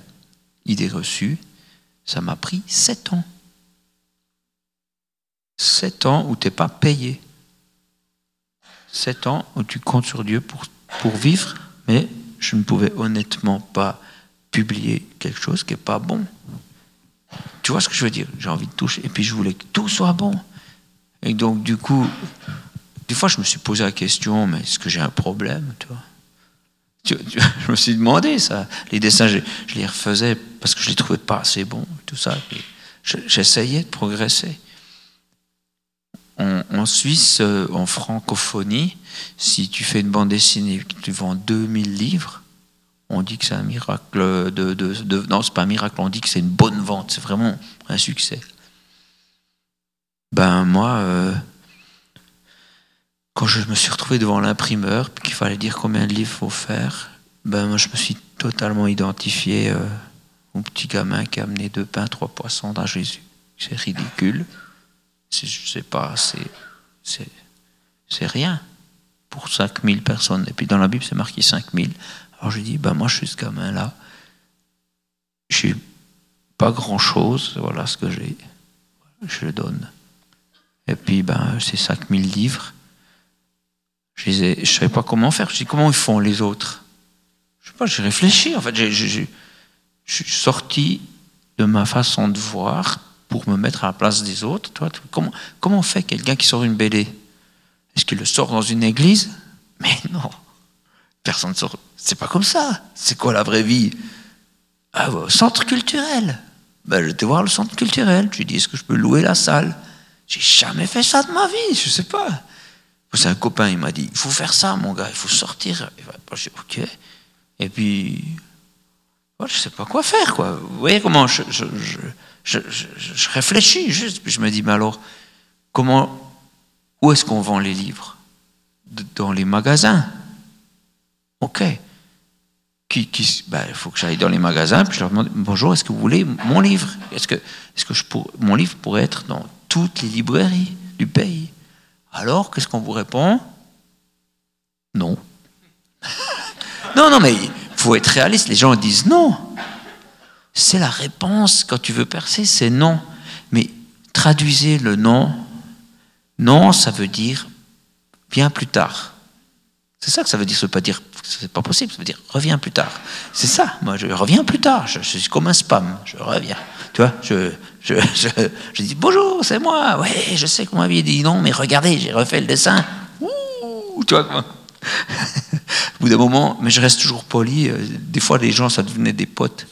Idée reçue, ça m'a pris sept ans. Sept ans où tu n'es pas payé. Sept ans où tu comptes sur Dieu pour, pour vivre, mais je ne pouvais honnêtement pas publier quelque chose qui n'est pas bon. Tu vois ce que je veux dire? J'ai envie de toucher, et puis je voulais que tout soit bon. Et donc, du coup, des fois, je me suis posé la question, mais est-ce que j'ai un problème tu vois? Je me suis demandé ça. Les dessins, je, les refaisais parce que je les trouvais pas assez bons, tout ça. J'essayais de progresser. En, en Suisse, euh, en francophonie, si tu fais une bande dessinée tu vends 2000 livres, on dit que c'est un miracle de, de, non pas un miracle on dit que c'est une bonne vente c'est vraiment un succès. Ben moi euh, quand je me suis retrouvé devant l'imprimeur qu'il fallait dire combien de livres faut faire ben moi je me suis totalement identifié euh, au petit gamin qui a amené deux pains trois poissons à Jésus. C'est ridicule. C'est je sais pas c'est c'est rien. Pour 5000 personnes. Et puis dans la Bible c'est marqué 5000 alors j'ai dit, ben moi je suis ce gamin-là. J'ai pas grand-chose, voilà ce que j'ai. Je le donne. Et puis, ben, c'est 5000 livres. Je ne savais pas comment faire. Je dis, comment ils font les autres? Je sais pas, j'ai réfléchi. En fait, je suis sorti de ma façon de voir pour me mettre à la place des autres. Toi, comment, comment fait quelqu'un qui sort une BD Est-ce qu'il le sort dans une église? Mais non. Personne ne sort. C'est pas comme ça. C'est quoi la vraie vie? Ah, au centre culturel. Ben, j'étais voir le centre culturel. Je lui dit, est-ce que je peux louer la salle? J'ai jamais fait ça de ma vie, je sais pas. C'est un copain, il m'a dit, il faut faire ça, mon gars, il faut sortir. J'ai dit, ok. Et puis, je sais pas quoi faire, quoi. Vous voyez comment je, réfléchis juste, puis je me dis, mais alors, comment, où est-ce qu'on vend les livres? Dans les magasins. Ok. Qui, ben, il faut que j'aille dans les magasins, puis je leur demande, bonjour, est-ce que vous voulez mon livre? Est-ce que, est-ce que je mon livre pourrait être dans toutes les librairies du pays? Alors, qu'est-ce qu'on vous répond? Non. non, non, mais il faut être réaliste. Les gens disent non. C'est la réponse quand tu veux percer, c'est non. Mais traduisez le non. Non, ça veut dire viens plus tard. C'est ça que ça veut dire. Ça veut pas dire c'est pas possible. Ça veut dire reviens plus tard. C'est ça. Moi, je reviens plus tard. Je, suis comme un spam. Je reviens. Tu vois, je, je, je, dis bonjour, c'est moi. Ouais, je sais qu'on m'avait dit non, mais regardez, j'ai refait le dessin. Ouh, tu vois Au bout d'un moment, mais je reste toujours poli. Euh, des fois, les gens, ça devenait des potes.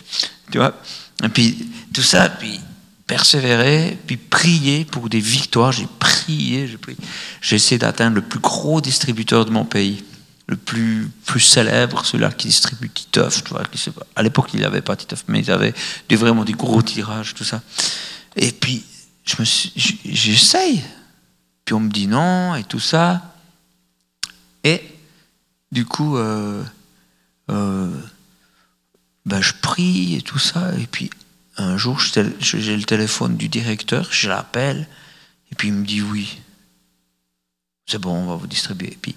Tu vois Et puis, tout ça, puis persévérer, puis prier pour des victoires. J'ai prié, j'ai prié. J'ai essayé d'atteindre le plus gros distributeur de mon pays, le plus, plus célèbre, celui-là qui distribue Titeuf. Tu vois, qui, à l'époque, il n'y avait pas Titeuf, mais ils avaient des, vraiment des gros tirages, tout ça. Et puis, je j'essaye. Puis on me dit non, et tout ça. Et du coup, euh, euh, ben je prie et tout ça. Et puis un jour, j'ai le téléphone du directeur, je l'appelle, et puis il me dit oui. C'est bon, on va vous distribuer. Et puis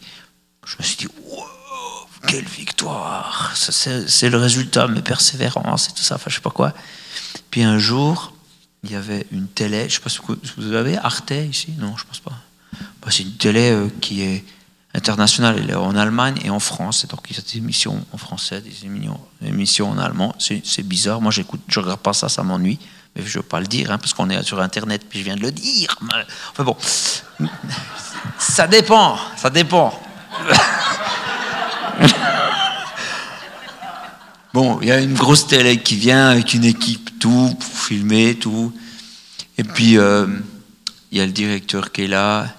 je me suis dit, wow, quelle victoire C'est le résultat de mes persévérances et tout ça, enfin je sais pas quoi. Puis un jour, il y avait une télé, je sais pas si vous avez Arte ici? Non, je pense pas. Bah, c'est une télé euh, qui est internationale, elle est en Allemagne et en France, donc il y a des émissions en français, des émissions, émissions en allemand, c'est bizarre, moi j'écoute, je regarde pas ça, ça m'ennuie, mais je veux pas le dire, hein, parce qu'on est sur Internet, puis je viens de le dire. Enfin bon, ça dépend, ça dépend. bon, il y a une grosse télé qui vient avec une équipe, tout, pour filmer, tout, et puis euh, il y a le directeur qui est là,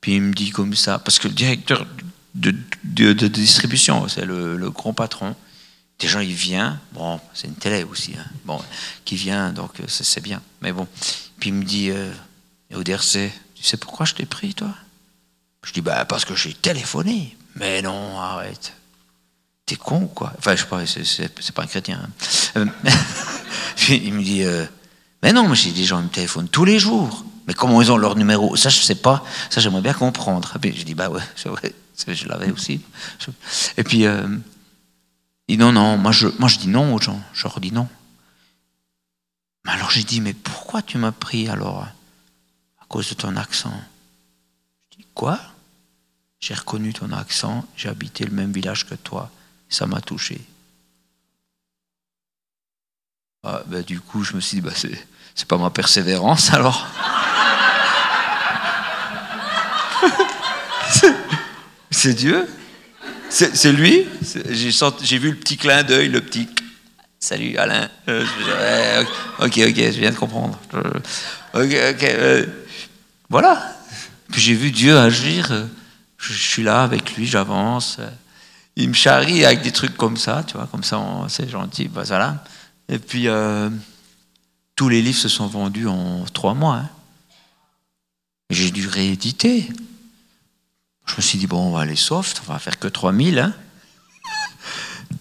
puis il me dit comme ça, parce que le directeur de, distribution, c'est le, grand patron. Déjà, il vient, bon, c'est une télé aussi, hein, bon, qui vient, donc c'est bien. Mais bon, puis il me dit, euh, tu sais pourquoi je t'ai pris, toi? Je dis, bah, parce que j'ai téléphoné. Mais non, arrête. T'es con, quoi? Enfin, je sais pas, c'est pas un chrétien. Hein. Euh, puis il me dit, euh, mais non, mais j'ai des gens qui me téléphonent tous les jours. Mais comment ils ont leur numéro? Ça, je sais pas. Ça, j'aimerais bien comprendre. Puis je dis, bah ouais, je l'avais aussi. Et puis, euh, il dit, non, non, moi je, moi je dis non aux gens. Je leur dis non. Mais alors j'ai dit, mais pourquoi tu m'as pris alors? À cause de ton accent. Je dis, quoi? J'ai reconnu ton accent, j'ai habité le même village que toi, ça m'a touché. Ah, ben, du coup, je me suis dit, bah, c'est, c'est pas ma persévérance alors. c'est Dieu? C'est lui? J'ai vu le petit clin d'œil, le petit salut Alain. Euh, ok, ok, je viens de comprendre. Ok, ok. Euh, voilà. Puis j'ai vu Dieu agir. Je, suis là avec lui, j'avance. Il me charrie avec des trucs comme ça, tu vois, comme ça, c'est gentil. Bah, voilà. Et puis, euh, tous les livres se sont vendus en trois mois. Hein. J'ai dû rééditer. Je me suis dit, bon, on va aller soft, on va faire que 3000. Hein.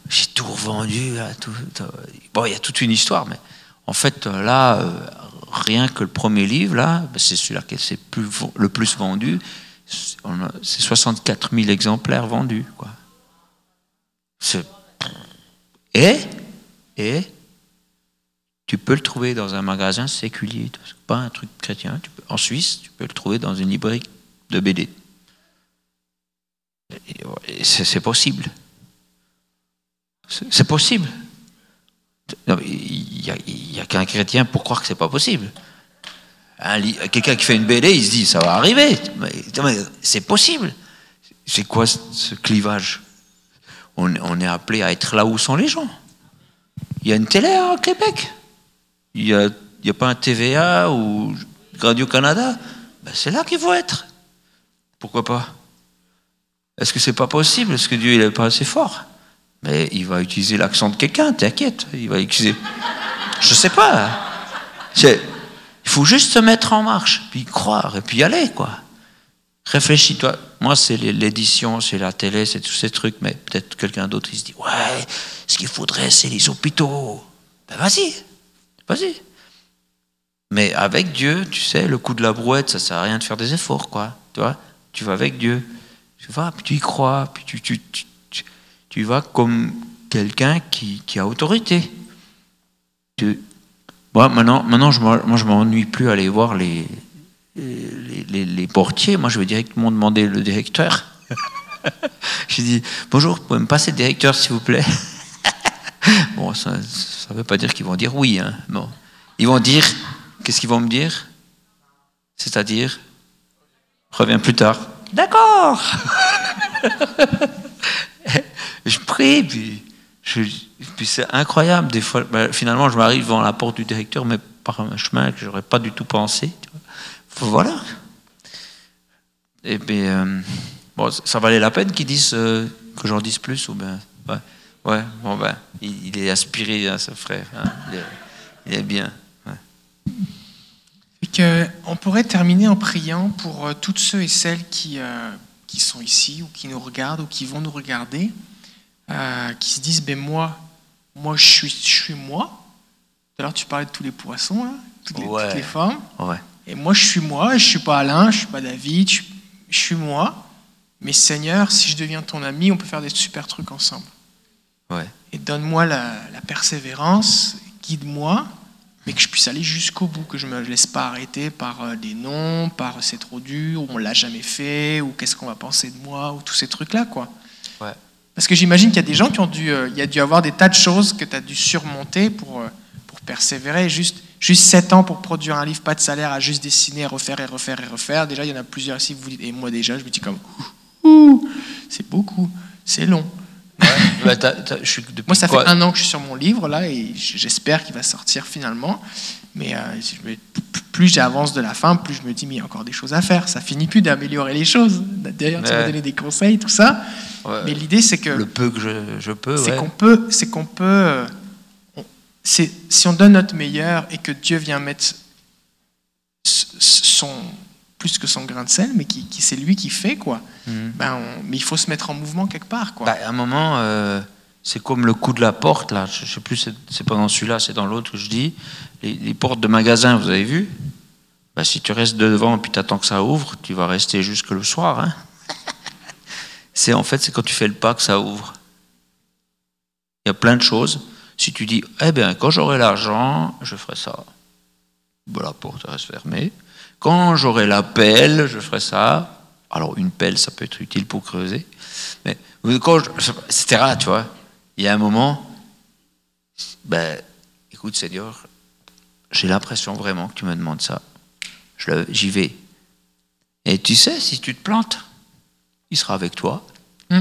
J'ai tout revendu. Bon, il y a toute une histoire, mais en fait, là, euh, rien que le premier livre, là, ben, c'est celui-là qui est le plus vendu. C'est 64 000 exemplaires vendus. Quoi. Et, et? Tu peux le trouver dans un magasin séculier, pas un truc chrétien. en Suisse, tu peux le trouver dans une librairie de BD. C'est possible. C'est possible. Il n'y a, qu'un chrétien pour croire que c'est pas possible. Quelqu'un qui fait une BD, il se dit ça va arriver. C'est possible. C'est quoi ce clivage? On, est appelé à être là où sont les gens. Il y a une télé à Québec. Il n'y a, pas un TVA ou Radio-Canada. Ben c'est là qu'il faut être. Pourquoi pas? Est-ce que c'est pas possible? Est-ce que Dieu il est pas assez fort? Mais il va utiliser l'accent de quelqu'un, t'inquiète. Il va utiliser. Je sais pas. C'est- Il faut juste se mettre en marche, puis croire, et puis aller, quoi. Réfléchis-toi. Moi, c'est l'édition, c'est la télé, c'est tous ces trucs, mais peut-être quelqu'un d'autre, il se dit, ouais, ce qu'il faudrait, c'est les hôpitaux. Ben vas-y, vas-y. Mais avec Dieu, tu sais, le coup de la brouette, ça sert à rien de faire des efforts, quoi. Tu vois? Tu vas avec Dieu. Tu vas, puis tu y crois, puis tu, tu, tu, tu, tu vas comme quelqu'un qui, qui a autorité. Tu- Moi, maintenant, maintenant je ne je m'ennuie plus à aller voir les, les, les- les portiers. Moi, je vais directement demander le directeur. J'ai dit Bonjour, vous pouvez me passer le directeur, s'il vous plaît? Bon, ça ne veut pas dire qu'ils vont dire oui. Hein. Bon. Ils vont dire Qu'est-ce qu'ils vont me dire? C'est-à-dire Reviens plus tard. D'accord Je prie, puis, puis c'est incroyable. Des fois, ben, finalement, je m'arrive devant la porte du directeur, mais par un chemin que j'aurais pas du tout pensé. Voilà. Et puis, euh, bon, ça valait la peine qu'ils disent euh, que j'en dise plus ou ben, ouais, bon ben, il, est aspiré, hein, ce frère. hein. Il, est, bien. on pourrait terminer en priant pour euh, toutes ceux et celles qui, euh, qui sont ici ou qui nous regardent ou qui vont nous regarder, euh, qui se disent ben moi, moi je suis, je suis moi. Tout à l'heure tu parlais de tous les poissons, là, toutes, les, Ouais. toutes les formes. Ouais. Et moi je suis moi, je suis pas Alain, je suis pas David, je, je suis moi. Mais Seigneur, si je deviens ton ami, on peut faire des super trucs ensemble. Ouais. Et donne-moi la, la persévérance, guide-moi, mais que je puisse aller jusqu'au bout, que je ne me laisse pas arrêter par euh, des noms, par c'est trop dur, ou on l'a jamais fait, ou qu'est-ce qu'on va penser de moi, ou tous ces trucs-là, quoi. Ouais. Parce que j'imagine qu'il y a des gens qui ont dû, euh, il y a dû avoir des tas de choses que tu as dû surmonter pour, euh, pour persévérer. Juste, juste 7 ans pour produire un livre, pas de salaire, à juste dessiner, refaire et refaire et refaire. Déjà, il y en a plusieurs ici, vous dites, et moi déjà, je me dis comme, c'est beaucoup, c'est long. Bah, t'as- t'as- je suis depuis Moi, ça quoi fait un an que je suis sur mon livre, là, et j'espère qu'il va sortir finalement. Mais euh, plus j'avance de la fin, plus je me dis, mais il y a encore des choses à faire. Ça finit plus d'améliorer les choses. D'ailleurs, tu Ouais. m'as donné des conseils, tout ça. Ouais. Mais l'idée, c'est que Le peu que je, je peux, c'est ouais. qu'on peut, c'est qu'on peut, euh, si on donne notre meilleur et que Dieu vient mettre son plus que son grain de sel, mais qui, qui- c'est lui qui fait quoi. Mhm. Ben, on- mais il faut se mettre en mouvement quelque part quoi. Bah, à un moment, euh, c'est comme le coup de la porte, là. Je, je sais plus, c'est, pas dans celui-là, c'est dans l'autre que je dis. Les, les portes de magasin, vous avez vu? Bah, Si tu restes devant puis tu attends que ça ouvre, tu vas rester jusque le soir. hein. c'est en fait, c'est quand tu fais le pas que ça ouvre. Il y a plein de choses. Si tu dis, eh bien, quand j'aurai l'argent, je ferai ça. Bah, la porte reste fermée. Quand j'aurai la pelle, je ferai ça. Alors, une pelle, ça peut être utile pour creuser. Mais quand je, etc., tu vois, il y a un moment, ben, écoute Seigneur, j'ai l'impression vraiment que tu me demandes ça. J'y vais. Et tu sais, si tu te plantes, il sera avec toi. Mm.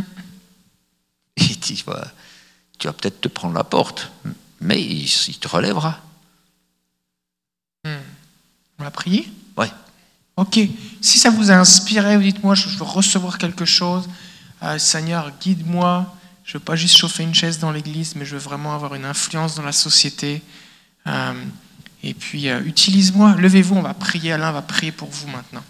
Et tu vas, tu vas peut-être te prendre la porte, mais il, il te relèvera. On va prier? Ouais. Ok. Si ça vous a inspiré, vous dites-moi, je je veux recevoir quelque chose. Euh, Seigneur, guide-moi. Je ne veux pas juste chauffer une chaise dans l'église, mais je veux vraiment avoir une influence dans la société. Euh, et puis, euh, utilise-moi. Levez-vous, on va prier. Alain va prier pour vous maintenant.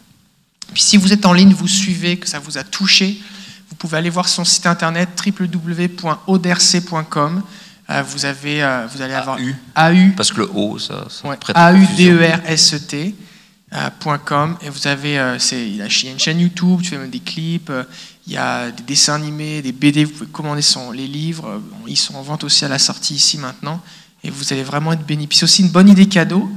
Puis, si vous êtes en ligne, vous suivez, que ça vous a touché, vous pouvez aller voir son site internet www.auderc.com. Euh, vous, avez, vous allez avoir AU. AU Parce que le haut, ça, ça Ouais. A-U-D-E-R-S-E-T. .com et vous avez euh, c'est il a une chaîne YouTube tu fais même des clips euh, il y a des dessins animés des BD vous pouvez commander les livres euh, ils sont en vente aussi à la sortie ici maintenant et vous allez vraiment être puis c'est aussi une bonne idée cadeau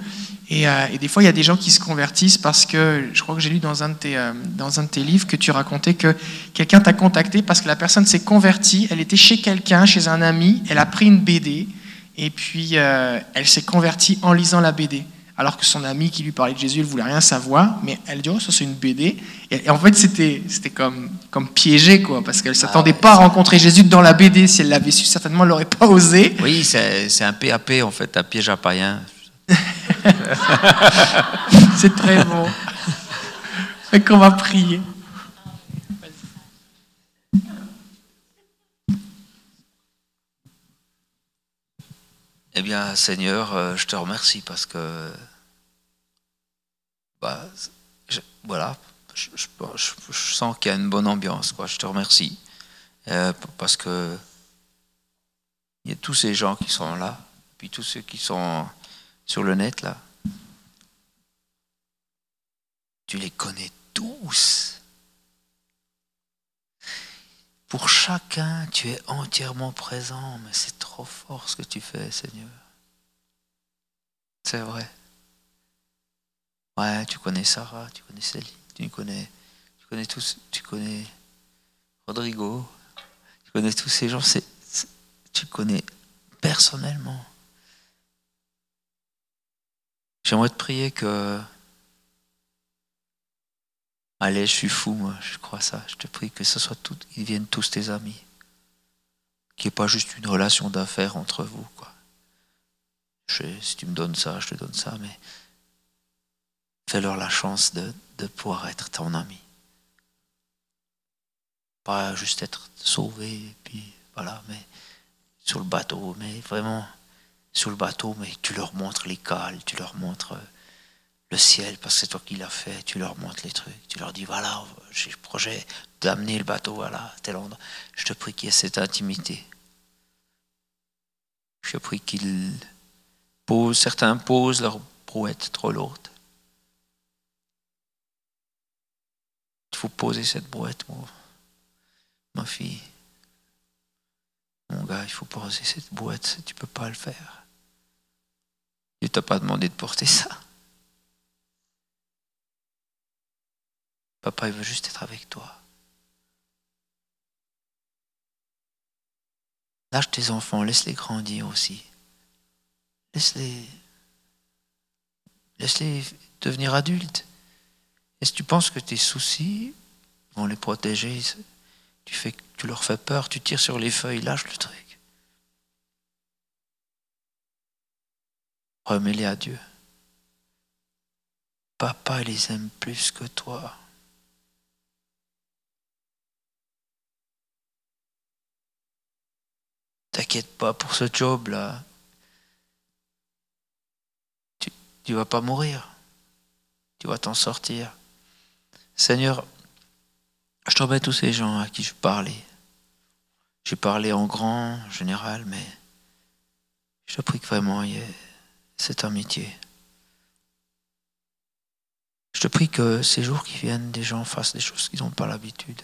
et, et des fois il y a des gens qui se convertissent parce que je crois que j'ai lu dans un de tes dans un de tes livres que tu racontais que quelqu'un t'a contacté parce que la personne s'est convertie elle était chez quelqu'un chez un ami elle a pris une BD et puis elle s'est convertie en lisant la BD. Alors que son ami qui lui parlait de Jésus, elle voulait rien savoir, mais elle dit oh ça c'est une BD. Et, en fait c'était c'était comme comme piégé quoi, parce qu'elle s'attendait ouais, pas à rencontrer Jésus dans la BD. Si elle l'avait su, certainement elle l'aurait pas osé. Oui, c'est c'est un PAP en fait, un piège à païen. C'est très bon. Fait qu'on va prier. Eh bien, Seigneur, euh, je te remercie parce que, bah, voilà, je, sens qu'il y a une bonne ambiance. Quoi. Je te remercie euh, parce que il y a tous ces gens qui sont là, puis tous ceux qui sont sur le net là. Tu les connais tous. Pour chacun, tu es entièrement présent, mais c'est trop fort ce que tu fais, Seigneur. C'est vrai. Ouais, tu connais Sarah, tu connais Céline, tu connais, tu connais tous, tu connais Rodrigo, tu connais tous ces gens, tu connais personnellement. J'aimerais te prier que Allez, je suis fou, moi, je crois ça. Je te prie que ce soit tout, ils viennent tous tes amis. Qu'il n'y ait pas juste une relation d'affaires entre vous, quoi. Je- si tu me donnes ça, je te donne ça, mais fais-leur la chance de, de pouvoir être ton ami. Pas juste être sauvé, et puis voilà, mais sur le bateau, mais vraiment sur le bateau, mais tu leur montres les cales, tu leur montres euh, le ciel, parce que c'est toi qui l'as fait, tu leur montres les trucs, tu leur dis voilà, j'ai le projet d'amener le bateau à la tel endroit. Je te prie qu'il y ait cette intimité. Je te prie qu'ils posent, certains posent leur brouette trop lourde. Il faut poser cette brouette, mon- ma fille. Mon gars, il faut poser cette brouette, tu peux pas le faire. Dieu t'a pas demandé de porter ça. Papa, il veut juste être avec toi. Lâche tes enfants, laisse-les grandir aussi. Laisse-les. Laisse-les devenir adultes. Si tu penses que tes soucis vont les protéger, tu, tu leur fais peur, tu tires sur les feuilles, lâche le truc. Remets-les à Dieu. Papa les aime plus que toi. T'inquiète pas pour ce job-là. Tu, tu vas pas mourir. Tu vas t'en sortir. Seigneur, je te remets tous ces gens à qui je parlais. J'ai parlé en grand, en général, mais je te prie que vraiment il y ait cette amitié. Je te prie que ces jours qui viennent, des gens fassent des choses qu'ils n'ont pas l'habitude.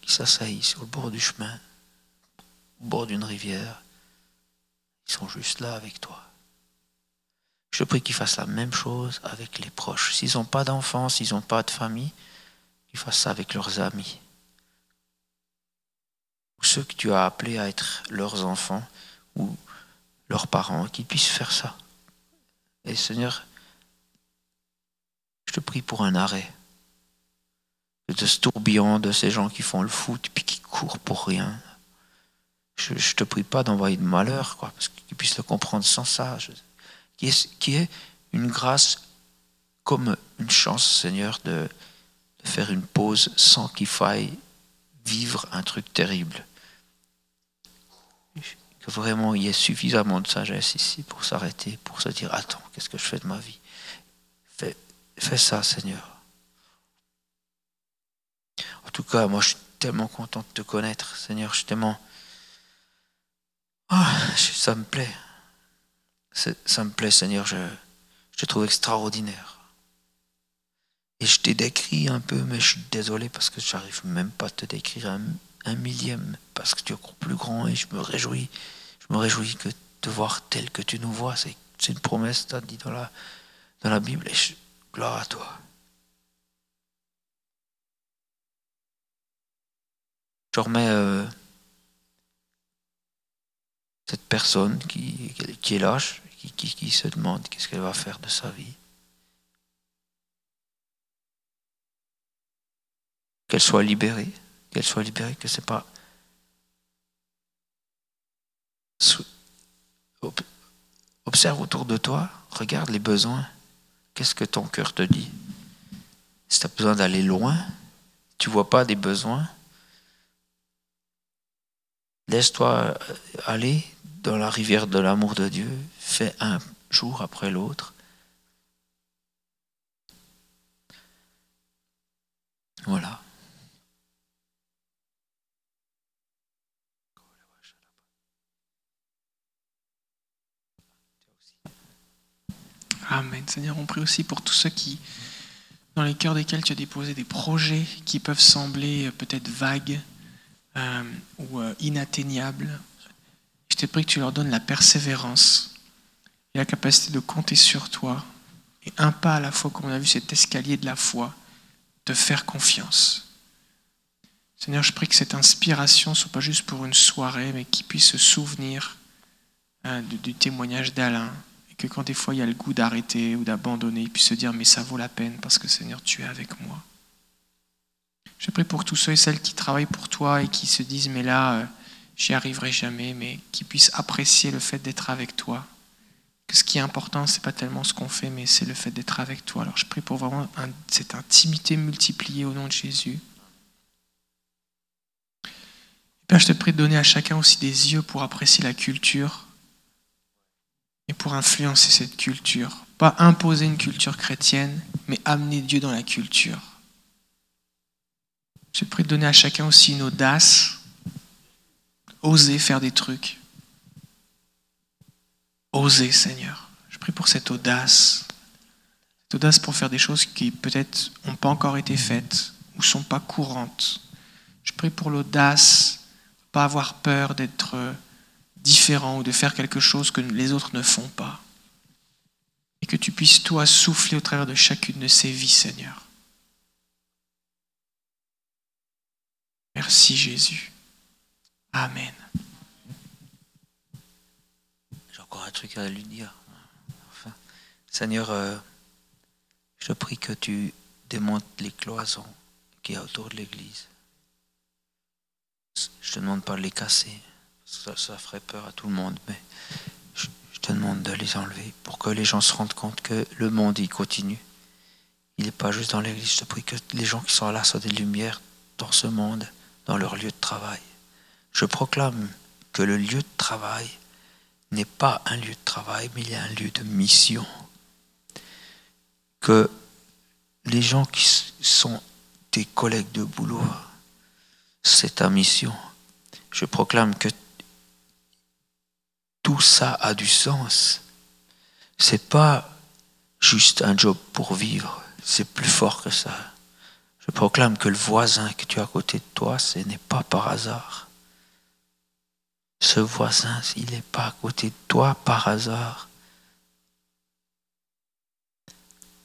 Qu'ils s'asseyent sur le bord du chemin, bord d'une rivière. Ils sont juste là avec toi. Je prie qu'ils fassent la même chose avec les proches. S'ils n'ont pas d'enfants, s'ils n'ont pas de famille, qu'ils fassent ça avec leurs amis. Ou ceux que tu as appelés à être leurs enfants ou leurs parents, qu'ils puissent faire ça. Et Seigneur, je te prie pour un arrêt de ce tourbillon de ces gens qui font le foot puis qui courent pour rien. Je, je te prie pas d'envoyer de malheur, quoi, parce qu'ils puissent le comprendre sans ça. Qui est, qui une grâce comme une chance, Seigneur, de, faire une pause sans qu'il faille vivre un truc terrible. Que vraiment il y ait suffisamment de sagesse ici pour s'arrêter, pour se dire Attends, qu'est-ce que je fais de ma vie? Fais, ça, Seigneur. En tout cas, moi je suis tellement content de te connaître, Seigneur. Je suis. Ah, ça me plaît. Ça me plaît, Seigneur. Je, te trouve extraordinaire. Et je t'ai décrit un peu, mais je suis désolé parce que j'arrive même pas à te décrire un, millième, parce que tu es encore plus grand et je me réjouis. Je me réjouis que de voir tel que tu nous vois. C'est une promesse, tu as dit dans la, dans la Bible. Et gloire à toi. Je remets euh, cette personne qui, est lâche, qui, se demande qu'est-ce qu'elle va faire de sa vie. Qu'elle soit libérée, qu'elle soit libérée, que c'est pas. Observe autour de toi, regarde les besoins. Qu'est-ce que ton cœur te dit? Si tu as besoin d'aller loin, tu vois pas des besoins, laisse-toi aller dans la rivière de l'amour de Dieu, fais un jour après l'autre. Voilà. Amen. Seigneur, on prie aussi pour tous ceux qui, dans les cœurs desquels tu as déposé des projets qui peuvent sembler euh, peut-être vagues euh, ou euh, inatteignables. Je te prie que tu leur donnes la persévérance et la capacité de compter sur toi et un pas à la fois, comme on a vu cet escalier de la foi, de faire confiance. Seigneur, je prie que cette inspiration ne soit pas juste pour une soirée, mais qu'ils puissent se souvenir du témoignage d'Alain, que quand des fois il y a le goût d'arrêter ou d'abandonner, il puisse se dire mais ça vaut la peine parce que Seigneur, tu es avec moi. Je prie pour tous ceux et celles qui travaillent pour toi et qui se disent mais là, euh, j'y arriverai jamais, mais qui puissent apprécier le fait d'être avec toi. Que ce qui est important, c'est pas tellement ce qu'on fait, mais c'est le fait d'être avec toi. Alors je prie pour vraiment cette intimité multipliée au nom de Jésus. Père, je te prie de donner à chacun aussi des yeux pour apprécier la culture et pour influencer cette culture. Pas imposer une culture chrétienne, mais amener Dieu dans la culture. Je prie de donner à chacun aussi une audace, oser faire des trucs. Oser, Seigneur. Je prie pour cette audace. Cette audace pour faire des choses qui peut-être n'ont pas encore été faites ou sont pas courantes. Je prie pour l'audace, pas avoir peur d'être différent ou de faire quelque chose que les autres ne font pas. Et que tu puisses, toi, souffler au travers de chacune de ces vies, Seigneur. Merci Jésus. Amen. J'ai encore un truc à lui dire. Seigneur, euh, je prie que tu démontes les cloisons qui y a autour de l'Église. Je te demande pas de les casser ça, ferait peur à tout le monde, mais je, te demande de les enlever pour que les gens se rendent compte que le monde, il continue. Il n'est pas juste dans l'église. Je te prie que les gens qui sont là soient des lumières dans ce monde, dans leur lieu de travail. Je proclame que le lieu de travail n'est pas un lieu de travail, mais il est un lieu de mission. Que les gens qui sont tes collègues de boulot, c'est ta mission. Je proclame que tout ça a du sens. C'est pas juste un job pour vivre, c'est plus fort que ça. Je proclame que le voisin que tu as à côté de toi, ce n'est pas par hasard. Ce voisin, il n'est pas à côté de toi par hasard.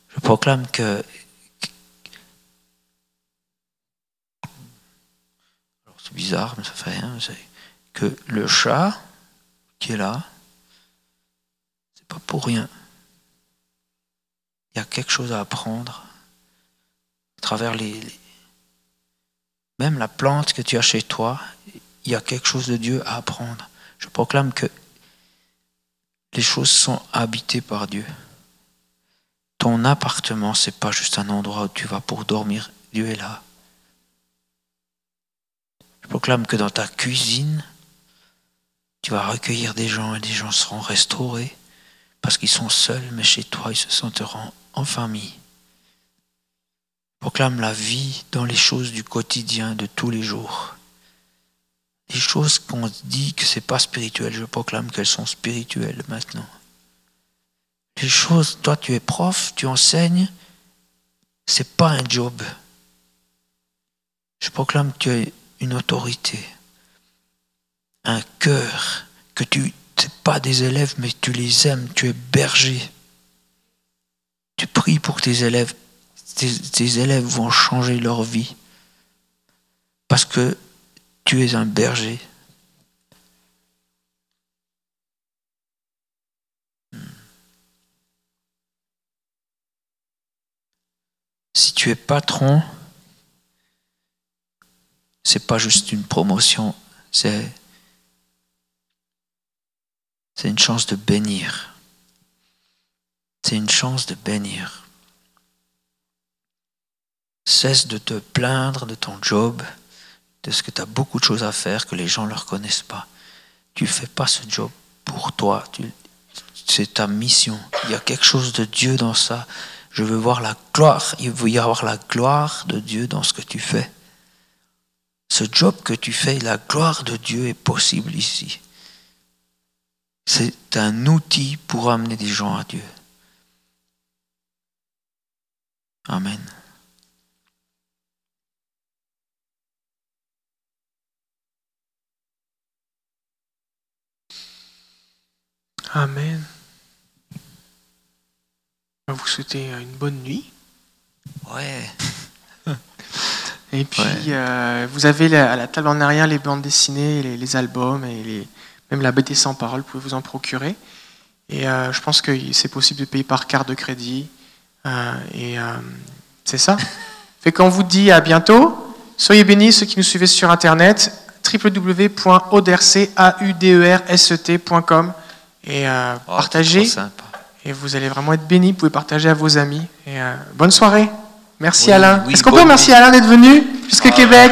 Je proclame que c'est bizarre, mais ça fait rien. Que le chat, qui est là, c'est pas pour rien. Il y a quelque chose à apprendre à travers les, même la plante que tu as chez toi, il y a quelque chose de Dieu à apprendre. Je proclame que les choses sont habitées par Dieu. Ton appartement, c'est pas juste un endroit où tu vas pour dormir. Dieu est là. Je proclame que dans ta cuisine, tu vas recueillir des gens et des gens seront restaurés parce qu'ils sont seuls, mais chez toi, ils se sentiront en famille. Proclame la vie dans les choses du quotidien, de tous les jours. Les choses qu'on dit que c'est pas spirituel, je proclame qu'elles sont spirituelles maintenant. Les choses, toi tu es prof, tu enseignes, c'est pas un job. Je proclame que tu as une autorité un cœur, que tu n'es pas des élèves, mais tu les aimes, tu es berger. Tu pries pour tes élèves. Tes, élèves vont changer leur vie. Parce que tu es un berger. Si tu es patron, c'est pas juste une promotion, c'est c'est une chance de bénir. C'est une chance de bénir. Cesse de te plaindre de ton job, de ce que tu as beaucoup de choses à faire que les gens ne reconnaissent pas. Tu fais pas ce job pour toi. C'est ta mission. Il y a quelque chose de Dieu dans ça. Je veux voir la gloire. Il veut y avoir la gloire de Dieu dans ce que tu fais. Ce job que tu fais, la gloire de Dieu est possible ici. C'est un outil pour amener des gens à Dieu. Amen. Amen. On va vous souhaiter une bonne nuit. Ouais. Et puis, Ouais. euh, vous avez la- à la table en arrière les bandes dessinées, les, les albums et les- même la BD sans parole, vous pouvez vous en procurer. Et euh, je pense que c'est possible de payer par carte de crédit. Euh, et c'est ça. fait qu'on vous dit à bientôt. Soyez bénis, ceux qui nous suivez sur Internet, www.auderset.com et euh, Oh, partagez. Et vous allez vraiment être bénis. Vous pouvez partager à vos amis. Et euh, bonne soirée. Merci Oui, Alain. oui, Est-ce qu'on peut remercier. Alain d'être venu jusque Ah. Québec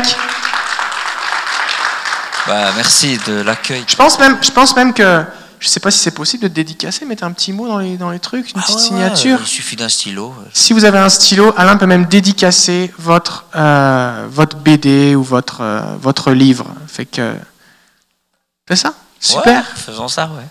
Bah, merci de l'accueil. je pense, même, je pense même que, je ne sais pas si c'est possible de te dédicacer, mettre un petit mot dans les, dans les trucs, une Ah petite ouais, signature. il suffit d'un stylo. Si vous avez un stylo, Alain peut même dédicacer votre, euh, votre BD ou votre, euh, votre livre. Fait que. Fais ça. Super. Ouais, faisons ça, ouais.